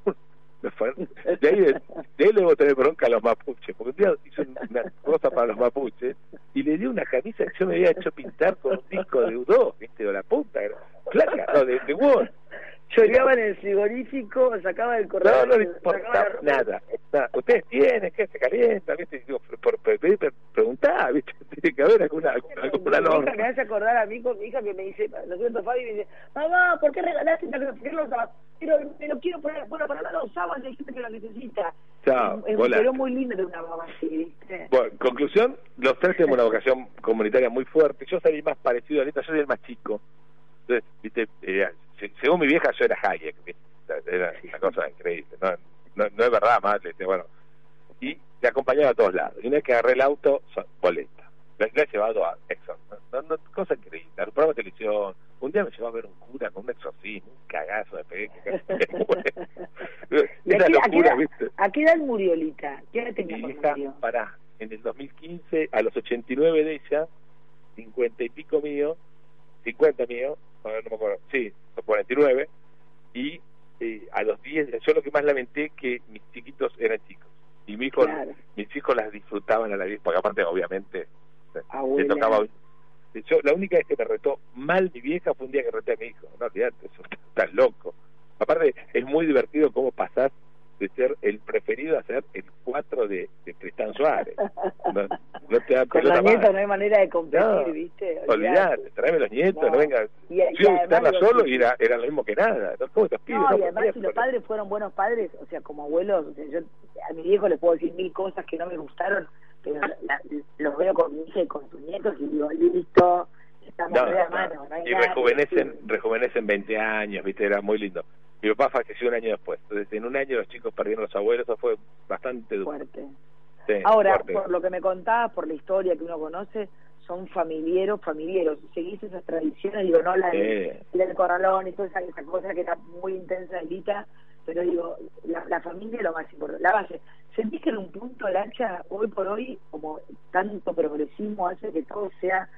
D: de ahí de, ahí le debo tener bronca a los mapuches porque un día hizo una cosa para los mapuches y le dio una camisa que yo me había hecho pintar con un disco de U2 viste de la punta placa de, de Word
C: Choreaba en el frigorífico, sacaba del
D: no,
C: corredor.
D: no le importaba nada, nada. Ustedes tienen que se está bien, digo, por, por, por, preguntá, ¿viste? <laughs> Tiene que haber alguna, alguna, alguna
C: Mi hija me hace acordar a mí con mi hija que me dice, lo siento Fabi, me dice, mamá, ¿por qué regalaste esta ¿Por qué los? Pero me lo quiero poner, bueno, para los sábados hay gente que lo necesita.
D: Chao,
C: es
D: hola.
C: muy lindo de una mamá así, ¿viste?
D: Bueno, conclusión, los tres tenemos una vocación comunitaria muy fuerte. Yo salí más parecido a Anita, yo soy el más chico. Entonces, viste, eh, según mi vieja, yo era Hayek. Era una cosa increíble. No, no, no es verdad, más, este, bueno. Y le acompañaba a todos lados. Y una vez que agarré el auto, boleta. La, la he llevado a Exxon. No, no, cosa increíble. Al programa de televisión. Un día me llevó a ver un cura con un exorcismo, un cagazo de pegué. que casi me muero.
C: ¿Y <laughs> <laughs> a
D: Esa
C: qué- a qué
D: locura, ¿viste?
C: ¿A qué edad murió Lita? ¿Qué edad tenía
D: Mi hija,
C: murió?
D: pará, en el 2015, a los 89 de ella, 50 y pico mío, 50 mío, no me acuerdo, sí, 49, y eh, a los 10, yo lo que más lamenté que mis chiquitos eran chicos, y mi hijo,
C: Claro.
D: mis hijos las disfrutaban a la vez, porque aparte, obviamente, se
C: Abuela.
D: tocaba. Yo, la única vez que me retó mal mi vieja fue un día que reté a mi hijo, no olvidate, eso <laughs> está loco. Aparte, es muy divertido cómo pasás de ser el preferido a ser el 4 de, de Tristán Suárez. No, no te da <laughs>
C: Con los
D: más.
C: nietos no hay manera de competir,
D: No,
C: ¿viste?
D: Olvidate, tráeme los nietos, no,
C: No.
D: venga.
C: Y- y
D: Fui a
C: además
D: visitarla
C: digo,
D: solo y era, era lo mismo que nada. ¿no? ¿Cómo?
C: No, y además si los padres fueron buenos padres, o sea, como abuelos, o sea, yo a mi viejo le puedo decir mil cosas que no me gustaron, pero la- los veo con mi hija y con tus nietos y digo, listo, estamos de la
D: no.
C: mano,
D: y rejuvenecen, rejuvenecen 20 años, viste, era muy lindo. Mi papá falleció un año después, entonces en un año los chicos perdieron los abuelos, eso fue bastante duro.
C: Fuerte.
D: Sí,
C: Ahora,
D: fuerte.
C: por lo que me contabas, por la historia que uno conoce, son familiaros, familiaros. Seguís esas tradiciones, digo, no la, de-
D: Sí.
C: del corralón y toda esa, esa cosa que era muy intensa, Elita, pero digo, la, la familia es lo más importante, la base. ¿Sentís que en un punto el hacha, hoy por hoy, como tanto progresismo hace que todo sea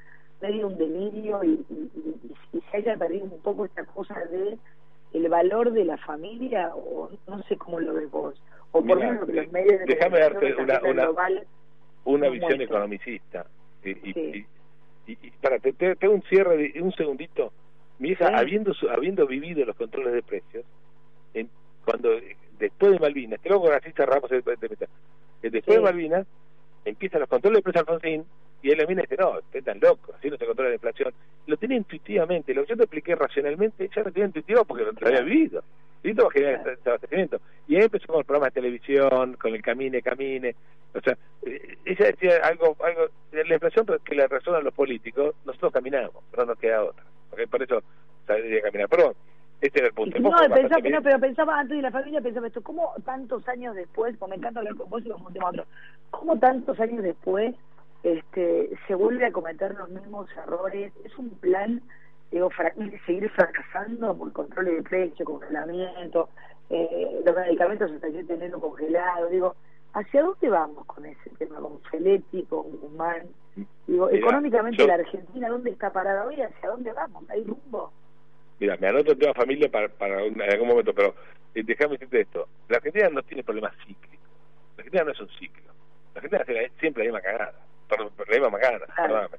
C: medio un delirio y, y, y- y se haya perdido un poco esta cosa de el valor de la familia, o no sé cómo lo ves vos, o por
D: Mira,
C: menos lo que los medios de
D: déjame darte una- una-
C: global,
D: una visión
C: muestra.
D: economicista. Y, y,
C: Sí.
D: y, y- y- para, te, te, un cierre de un segundito. Mi hija,
C: Sí.
D: habiendo habiendo vivido los controles de precios, en, cuando después de Malvinas, cerramos el, el- el- después
C: Sí.
D: de Malvinas, empiezan los controles de precios Alfonsín, y él le viene y dice, no, usted tan loco, así no se controla la inflación. Lo tiene intuitivamente, lo que yo te expliqué racionalmente, ya lo tiene intuitivo porque lo, lo había vivido. Listo para generar ese- ese abastecimiento. Y ahí empezó con los programas de televisión, con el camine, camine. O sea, eh, ella decía algo, algo de la inflación que le resuenan los políticos, nosotros caminamos, no nos queda otra. ¿ok? Por eso saldría a caminar. Pero bueno, este era el punto.
C: No, pensaba, no, pero pensaba antes de la familia, pensaba esto, ¿cómo tantos años después, como me encanta hablar con vos y un tema otro, cómo tantos años después este, se vuelve a cometer los mismos errores? Es un plan, digo, fra- seguir fracasando por control de precio, congelamiento, eh, los medicamentos hasta yo tenerlo congelado, digo, ¿hacia dónde vamos con ese tema, con Feletti, con Guzmán? Digo,
D: Mira,
C: económicamente
D: yo-
C: la Argentina, ¿dónde está parada hoy? ¿Hacia dónde vamos? ¿Hay rumbo?
D: Mira, me anoto el tema familia para, para un- en algún momento, pero eh, déjame decirte esto. La Argentina no tiene problemas cíclicos. La Argentina no es un ciclo. La Argentina la- siempre la misma cagada. La misma macana, perdóname.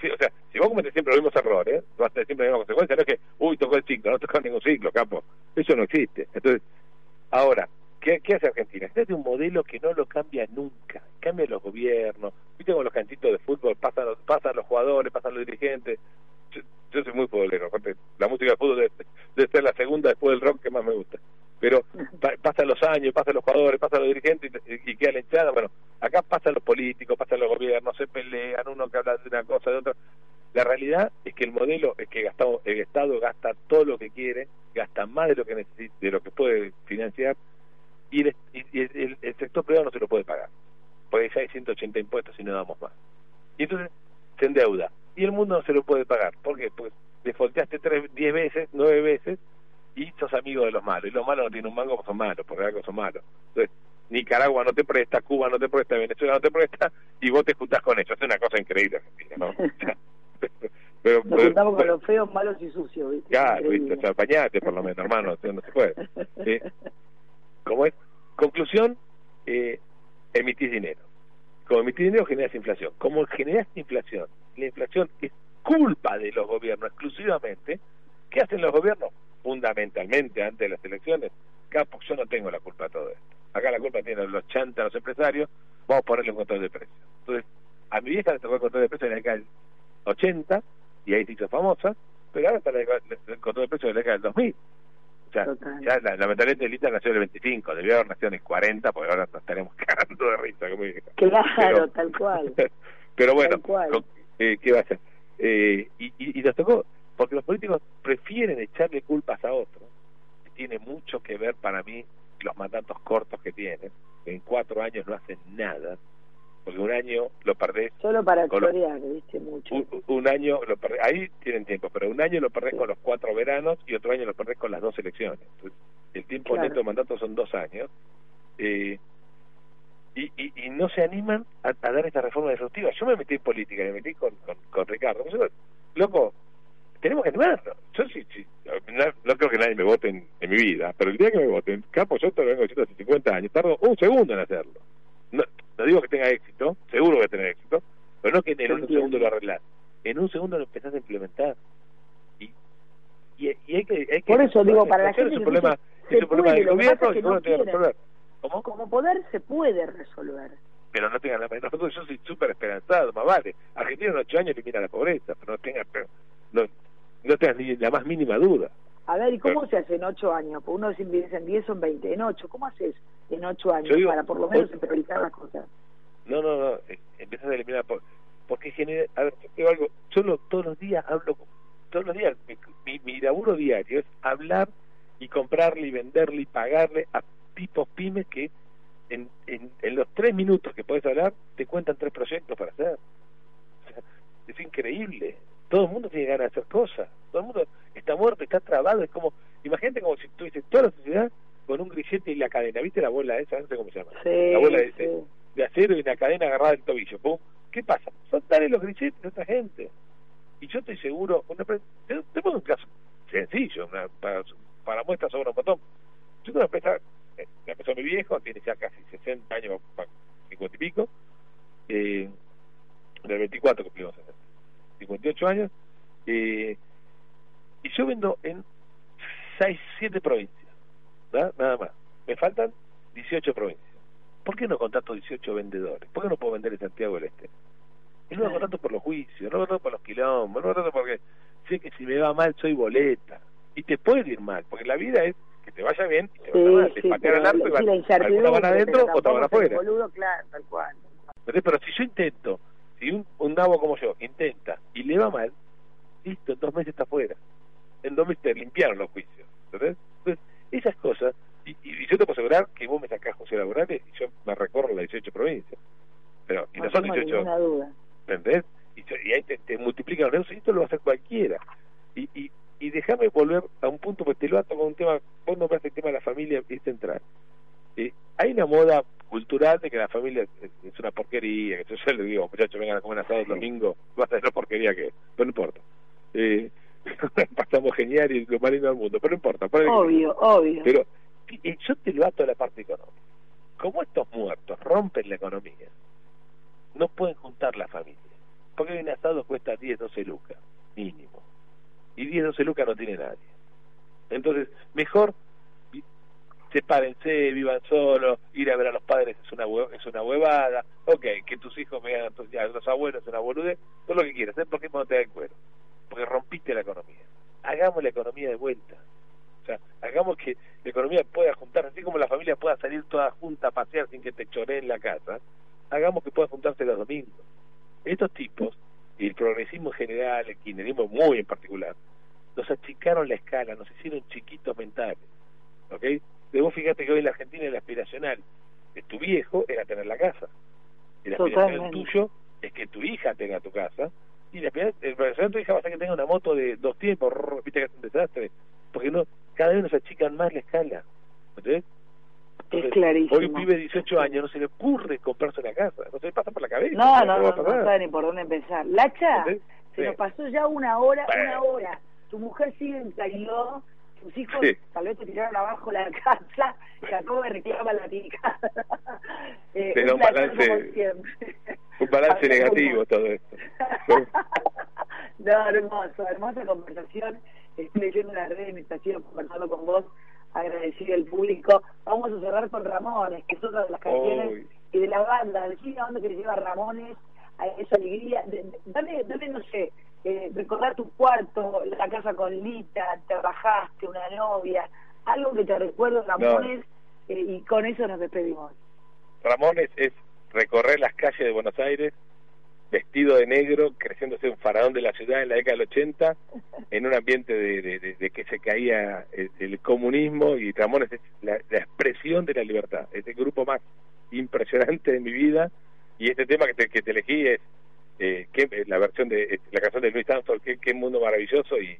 D: Sí, o sea, si vos cometes siempre los mismos errores, vas a tener siempre la misma consecuencia. No es que, uy, tocó el ciclo, no tocó ningún ciclo, capo. Eso no existe. Entonces, ahora, ¿qué, qué hace Argentina? Este es un modelo que no lo cambia nunca. Cambia los gobiernos. Viste con los cantitos de fútbol, pasan los, pasan los jugadores, pasan los dirigentes. Yo, yo soy muy futbolero, aparte, la música de fútbol debe, debe ser la segunda después del rock que más me gusta. Pero <laughs> pa- pasan los años, pasan los jugadores, pasan los dirigentes y, y queda la hinchada. Bueno, acá pasan los políticos, pasan los gobiernos, se pelean, uno que habla de una cosa, de otra. La realidad es que el modelo es que gastamos, el Estado gasta todo lo que quiere, gasta más de lo que necesita, de lo que puede financiar, y el, y- y el- el sector privado no se lo puede pagar, porque ya hay 180 impuestos y no damos más. Y entonces se endeuda, y el mundo no se lo puede pagar. ¿Por qué? Porque defolteaste tres, 10 veces, 9 veces, y sos amigo de los malos. Y los malos no tienen un mango porque son malos, porque algo son malos. Entonces, Nicaragua no te presta, Cuba no te presta, Venezuela no te presta, y vos te juntás con ellos. Es una cosa increíble, Argentina, ¿no? <laughs> Pero,
C: Nos juntamos con los feos, malos y sucios, ¿viste?
D: Claro, viste, o sea, apañate por lo menos, hermano, no se puede. ¿sí? <laughs> Como es, conclusión, eh, emitís dinero. Como emitís dinero generas inflación. Como generas inflación, la inflación es culpa de los gobiernos exclusivamente. ¿Qué hacen los gobiernos? Fundamentalmente antes de las elecciones. Capo, yo no tengo la culpa de todo esto. Acá la culpa tienen los chantas, los empresarios, vamos a ponerle un control de precios. Entonces, a mi vieja le tocó el control de precios en la década del 80, y ahí se hizo famosa, pero ahora está el control de precios de la década del 2000. O sea, ya la, lamentablemente Lita nació en el 25, debió haber nacido en el 40, porque ahora nos estaremos <laughs> cagando de risa. Como.
C: Claro,
D: Pero-
C: tal cual. <laughs>
D: Pero bueno,
C: cual.
D: eh, ¿qué va a hacer? Eh, y, y, y nos tocó, porque los políticos prefieren echarle culpas a otros. Tiene mucho que ver para mí los mandatos cortos que tienen. En cuatro años no hacen nada, porque un año lo perdés,
C: Solo para chorear, viste mucho.
D: un, un año lo perdés, ahí tienen tiempo, pero un año lo perdés con los cuatro veranos y otro año lo perdés con las dos elecciones. Entonces, el tiempo
C: Claro.
D: neto de mandato son dos años. Eh, y, y, y no se animan a, a dar esta reforma disruptiva. Yo me metí en política, me metí con, con, con Ricardo. Yo, loco, tenemos que animarnos. Yo sí, sí, no, no creo que nadie me vote en, en mi vida, pero el día que me voten, capo, yo te lo vengo diciendo hace 50 años, tardo un segundo en hacerlo. No, no digo que tenga éxito, seguro que va a tener éxito, pero no que en un
C: Entiendo.
D: segundo lo arreglás. En un segundo lo empezás a implementar. Y, y, y hay que... Hay que
C: Por eso digo, para la
D: es un
C: gente
D: problema, es
C: se
D: un problema del gobierno y
C: no
D: tiene que resolver. ¿Cómo?
C: Como poder se puede resolver.
D: pero no tengan la nosotros yo soy súper esperanzado más vale Argentina en ocho años elimina la pobreza pero no tengan pero no, no tengan ni la más mínima duda
C: A ver, ¿y cómo se hace en ocho años? Uno dice en 10 o en 20, en ocho. ¿Cómo haces en ocho años
D: digo,
C: para por lo menos priorizar las cosas?
D: no no no eh, empiezas a eliminar por, porque genera a ver yo digo algo yo lo- todos los días hablo todos los días mi, mi, mi laburo diario es hablar y comprarle y venderle y pagarle a tipos pymes que en, en, en los tres minutos que puedes hablar te cuentan tres proyectos para hacer. O sea, es increíble. Todo el mundo tiene ganas de hacer cosas. Todo el mundo está muerto está trabado es como imagínate como si tuviese toda la sociedad con un grillete y la cadena. Viste la bola esa no sé cómo se llama.
C: Sí,
D: la bola de,
C: sí.
D: de- de acero y una cadena agarrada del tobillo. Pum. ¿qué pasa? soltarle los grilletes a esta gente. Y yo estoy seguro una, pre- te, te pongo un caso sencillo una- para, para muestra sobre un botón yo tengo una empresa la empezó mi viejo tiene ya casi 60 años pa- 50 y pico. Eh, del 24 cumplimos 58 años. Eh, y yo vendo en 6, 7 provincias ¿verdad? nada más me faltan 18 provincias ¿por qué no contrato 18 vendedores? ¿por qué no puedo vender en Santiago del Este? y no lo contrato por los juicios no contrato por los quilombos no contrato porque sé que si me va mal soy boleta y te puede ir mal porque la vida es que te vaya bien y te
C: Sí,
D: vaya mal te
C: sí,
D: patean al arco y van, algunos van adentro otros van afuera
C: boludo, claro, tal cual.
D: Pero si yo intento, si un, un nabo como yo intenta y le va mal, listo, en dos meses está afuera. En dos meses te limpiaron los juicios. ¿Entendés? Entonces, esas cosas, y, y yo te puedo asegurar que vos me sacás José Laborales y yo me recorro las 18 provincias. Pero, y no,
C: No
D: son
C: tengo
D: 18,
C: ninguna duda.
D: ¿entendés? Y, ahí te, te multiplican los negocios y esto lo va a hacer cualquiera. Y, y, y déjame volver a un punto, porque te lo ato con un tema, vos nombraste el tema de la familia, es central. Eh, hay una moda cultural de que la familia es, es una porquería, que yo, yo le digo, muchachos, vengan a comer asado el domingo, <laughs> vas a ver la porquería que es, pero no importa. Eh, <laughs> pasamos genial y lo más lindo del mundo, pero no importa. que-
C: Obvio, obvio.
D: Pero yo te lo ato a la parte económica. Como estos muertos rompen la economía, no pueden juntar la familia. Porque un asado cuesta 10, 12 lucas, mínimo. Y 10, 12 lucas no tiene nadie. Entonces, mejor sepárense, vivan solos, ir a ver a los padres es una hue- es una huevada, ok, que tus hijos vean a, tus- a los abuelos es una boludez, todo lo que quieras, ¿eh? porque no te da el cuero? Porque rompiste la economía. Hagamos la economía de vuelta. O sea, hagamos que la economía pueda juntarse, así como la familia pueda salir toda junta a pasear sin que te choreen la casa, hagamos que pueda juntarse los domingos. Estos tipos, y el progresismo en general, el kirchnerismo muy en particular, nos achicaron la escala, nos hicieron chiquitos mentales. ¿Ok? De vos fíjate que hoy en la Argentina el aspiracional de tu viejo era tener la casa. El aspiracional
C: Totalmente.
D: tuyo es que tu hija tenga tu casa. Y la el aspiracional de tu hija va a ser que tenga una moto de dos tiempos, viste que es un desastre. Porque no cada vez nos achican más la escala. ¿Entendés? Entonces,
C: clarísimo.
D: Hoy un pibe de 18 años no se le ocurre comprarse una casa, no se le pasa por la cabeza.
C: No, no, no, no,
D: pasar.
C: sabe ni por dónde empezar. Lacha,
D: ¿Entendés?
C: se
D: Sí.
C: nos pasó ya una hora,
D: Bueno.
C: una hora. Tu mujer sigue en Cariló, tus hijos
D: Sí.
C: tal vez te tiraron abajo la <laughs> casa, Jacobo reclama la picada. <laughs> eh,
D: Pero
C: un
D: un balance-. <laughs> Un negativo todo esto.
C: No, hermoso, hermosa conversación. Estoy leyendo las redes mientras sigo conversando con vos. Agradecido al público. Vamos a cerrar con Ramones, que es otra de las canciones
D: Uy.
C: y de la banda, decime a dónde que lleva Ramones, a esa alegría, de- de- dame, dame, no sé, eh, recordar tu cuarto, la casa con Lita, te bajaste, una novia, algo que te recuerde Ramones, eh, y con eso nos despedimos.
D: Ramones es recorrer las calles de Buenos Aires vestido de negro, creciéndose un faraón de la ciudad en la década del 80, en un ambiente de, de- de- de que se caía el, el comunismo y Ramones es la, la expresión de la libertad, es el grupo más impresionante de mi vida y este tema que te, que te elegí es eh, que, eh, la versión de eh, la canción de Luis Armstrong, qué, qué mundo maravilloso y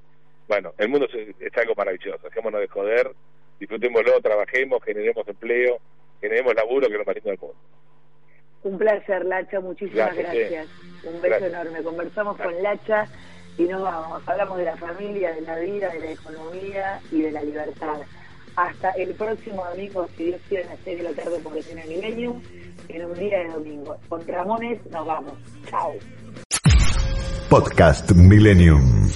D: bueno, el mundo es, es algo maravilloso, dejémonos de joder, disfrutémoslo, trabajemos, generemos empleo, generemos laburo, que es lo más lindo del mundo.
C: Un placer, Lacha, muchísimas
D: Gracias,
C: gracias.
D: sí.
C: Un beso
D: Gracias.
C: enorme. Conversamos con Lacha y nos vamos. Hablamos de la familia, de la vida, de la economía y de la libertad. Hasta el próximo domingo, si Dios quiere, a las 6 de la tarde por el Millennium, en un día de domingo. Con Ramones nos vamos. Chao.
A: Podcast Millennium.